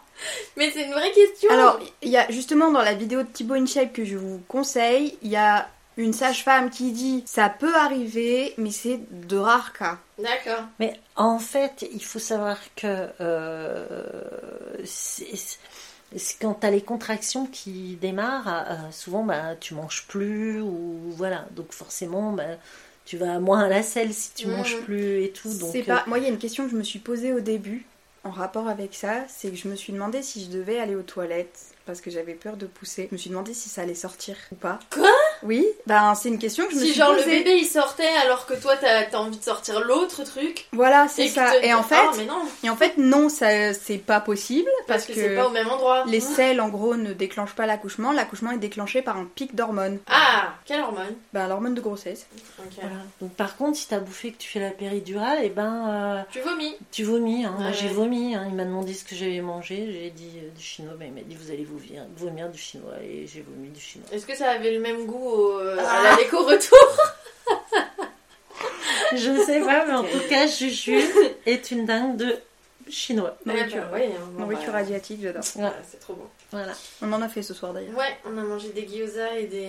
[SPEAKER 1] Mais c'est une vraie question.
[SPEAKER 3] Alors, il y a justement dans la vidéo de Thibaut InShape que je vous conseille, il y a une sage-femme qui dit ça peut arriver, mais c'est de rares cas.
[SPEAKER 1] D'accord.
[SPEAKER 2] Mais en fait, il faut savoir que euh, quand tu as les contractions qui démarrent, euh, souvent bah, tu manges plus ou voilà. Donc forcément, bah, tu vas moins à la selle si tu manges plus et tout. Donc
[SPEAKER 3] C'est
[SPEAKER 2] euh,
[SPEAKER 3] pas. Moi, il y a une question que je me suis posée au début en rapport avec ça, c'est que je me suis demandé si je devais aller aux toilettes parce que j'avais peur de pousser. Je me suis demandé si ça allait sortir ou pas.
[SPEAKER 1] Quoi?
[SPEAKER 3] Oui, ben c'est une question que je me
[SPEAKER 1] Si
[SPEAKER 3] suis
[SPEAKER 1] genre le bébé il sortait alors que toi t'as as envie de sortir l'autre truc.
[SPEAKER 3] Voilà, c'est ça. Et en
[SPEAKER 1] Ah,
[SPEAKER 3] fait,
[SPEAKER 1] mais non,
[SPEAKER 3] et en fait, non, ça c'est pas possible
[SPEAKER 1] parce, que, c'est pas au même endroit.
[SPEAKER 3] Les selles, en gros, ne déclenchent pas l'accouchement. L'accouchement est déclenché par un pic d'hormones.
[SPEAKER 1] Ah, quelle hormone?
[SPEAKER 3] Ben, l'hormone de grossesse.
[SPEAKER 2] Voilà. Donc par contre, si tu as bouffé que tu fais la péridurale, et ben euh,
[SPEAKER 1] Tu vomis.
[SPEAKER 2] tu vomis. hein. Moi j'ai vomi. hein. Il m'a demandé ce que j'avais mangé. J'ai dit euh, du chinois. Ben, il m'a dit vous allez vous vomir, vomir du chinois et j'ai vomi du chinois.
[SPEAKER 1] Est-ce que ça avait le même goût au,
[SPEAKER 3] Ah.
[SPEAKER 1] à la déco retour
[SPEAKER 2] Je sais pas, mais en tout cas, Juju est une dingue de chinois.
[SPEAKER 3] Nourriture.
[SPEAKER 1] Ouais, bah, ouais, hein, bon,
[SPEAKER 3] Nourriture
[SPEAKER 1] bah,
[SPEAKER 3] asiatique, j'adore.
[SPEAKER 1] Ouais, c'est trop bon.
[SPEAKER 2] voilà.
[SPEAKER 3] On en a fait ce soir d'ailleurs.
[SPEAKER 1] Ouais, on a mangé des gyoza et des,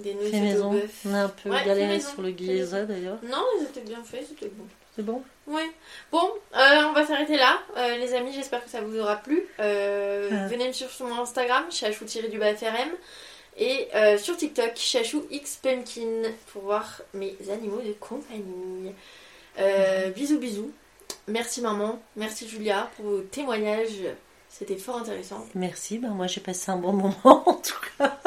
[SPEAKER 1] des bœuf.
[SPEAKER 2] On a un peu
[SPEAKER 1] Ouais,
[SPEAKER 2] galéré sur le gyoza d'ailleurs.
[SPEAKER 1] Non, ils étaient bien faits, c'était bon.
[SPEAKER 2] C'est bon?
[SPEAKER 1] Ouais. Bon, euh, on va s'arrêter là. Euh, les amis, j'espère que ça vous aura plu. Euh,
[SPEAKER 2] Ah.
[SPEAKER 1] Venez me suivre sur mon Instagram, chachou du FRM. Et sur TikTok, chachou x pumpkin pour voir mes animaux de compagnie. Euh, Bisous, bisous. Merci maman, merci Julia pour vos témoignages. C'était fort intéressant.
[SPEAKER 2] Merci, ben moi j'ai passé un bon moment en tout cas.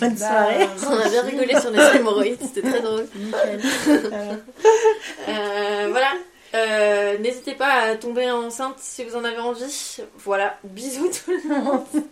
[SPEAKER 2] Bonne
[SPEAKER 3] Bah,
[SPEAKER 2] soirée.
[SPEAKER 1] On a bien rigolé sur nos hémorroïdes, c'était très drôle.
[SPEAKER 3] Nickel.
[SPEAKER 1] Euh, voilà. Euh, N'hésitez pas à tomber enceinte si vous en avez envie. Voilà. Bisous tout le monde.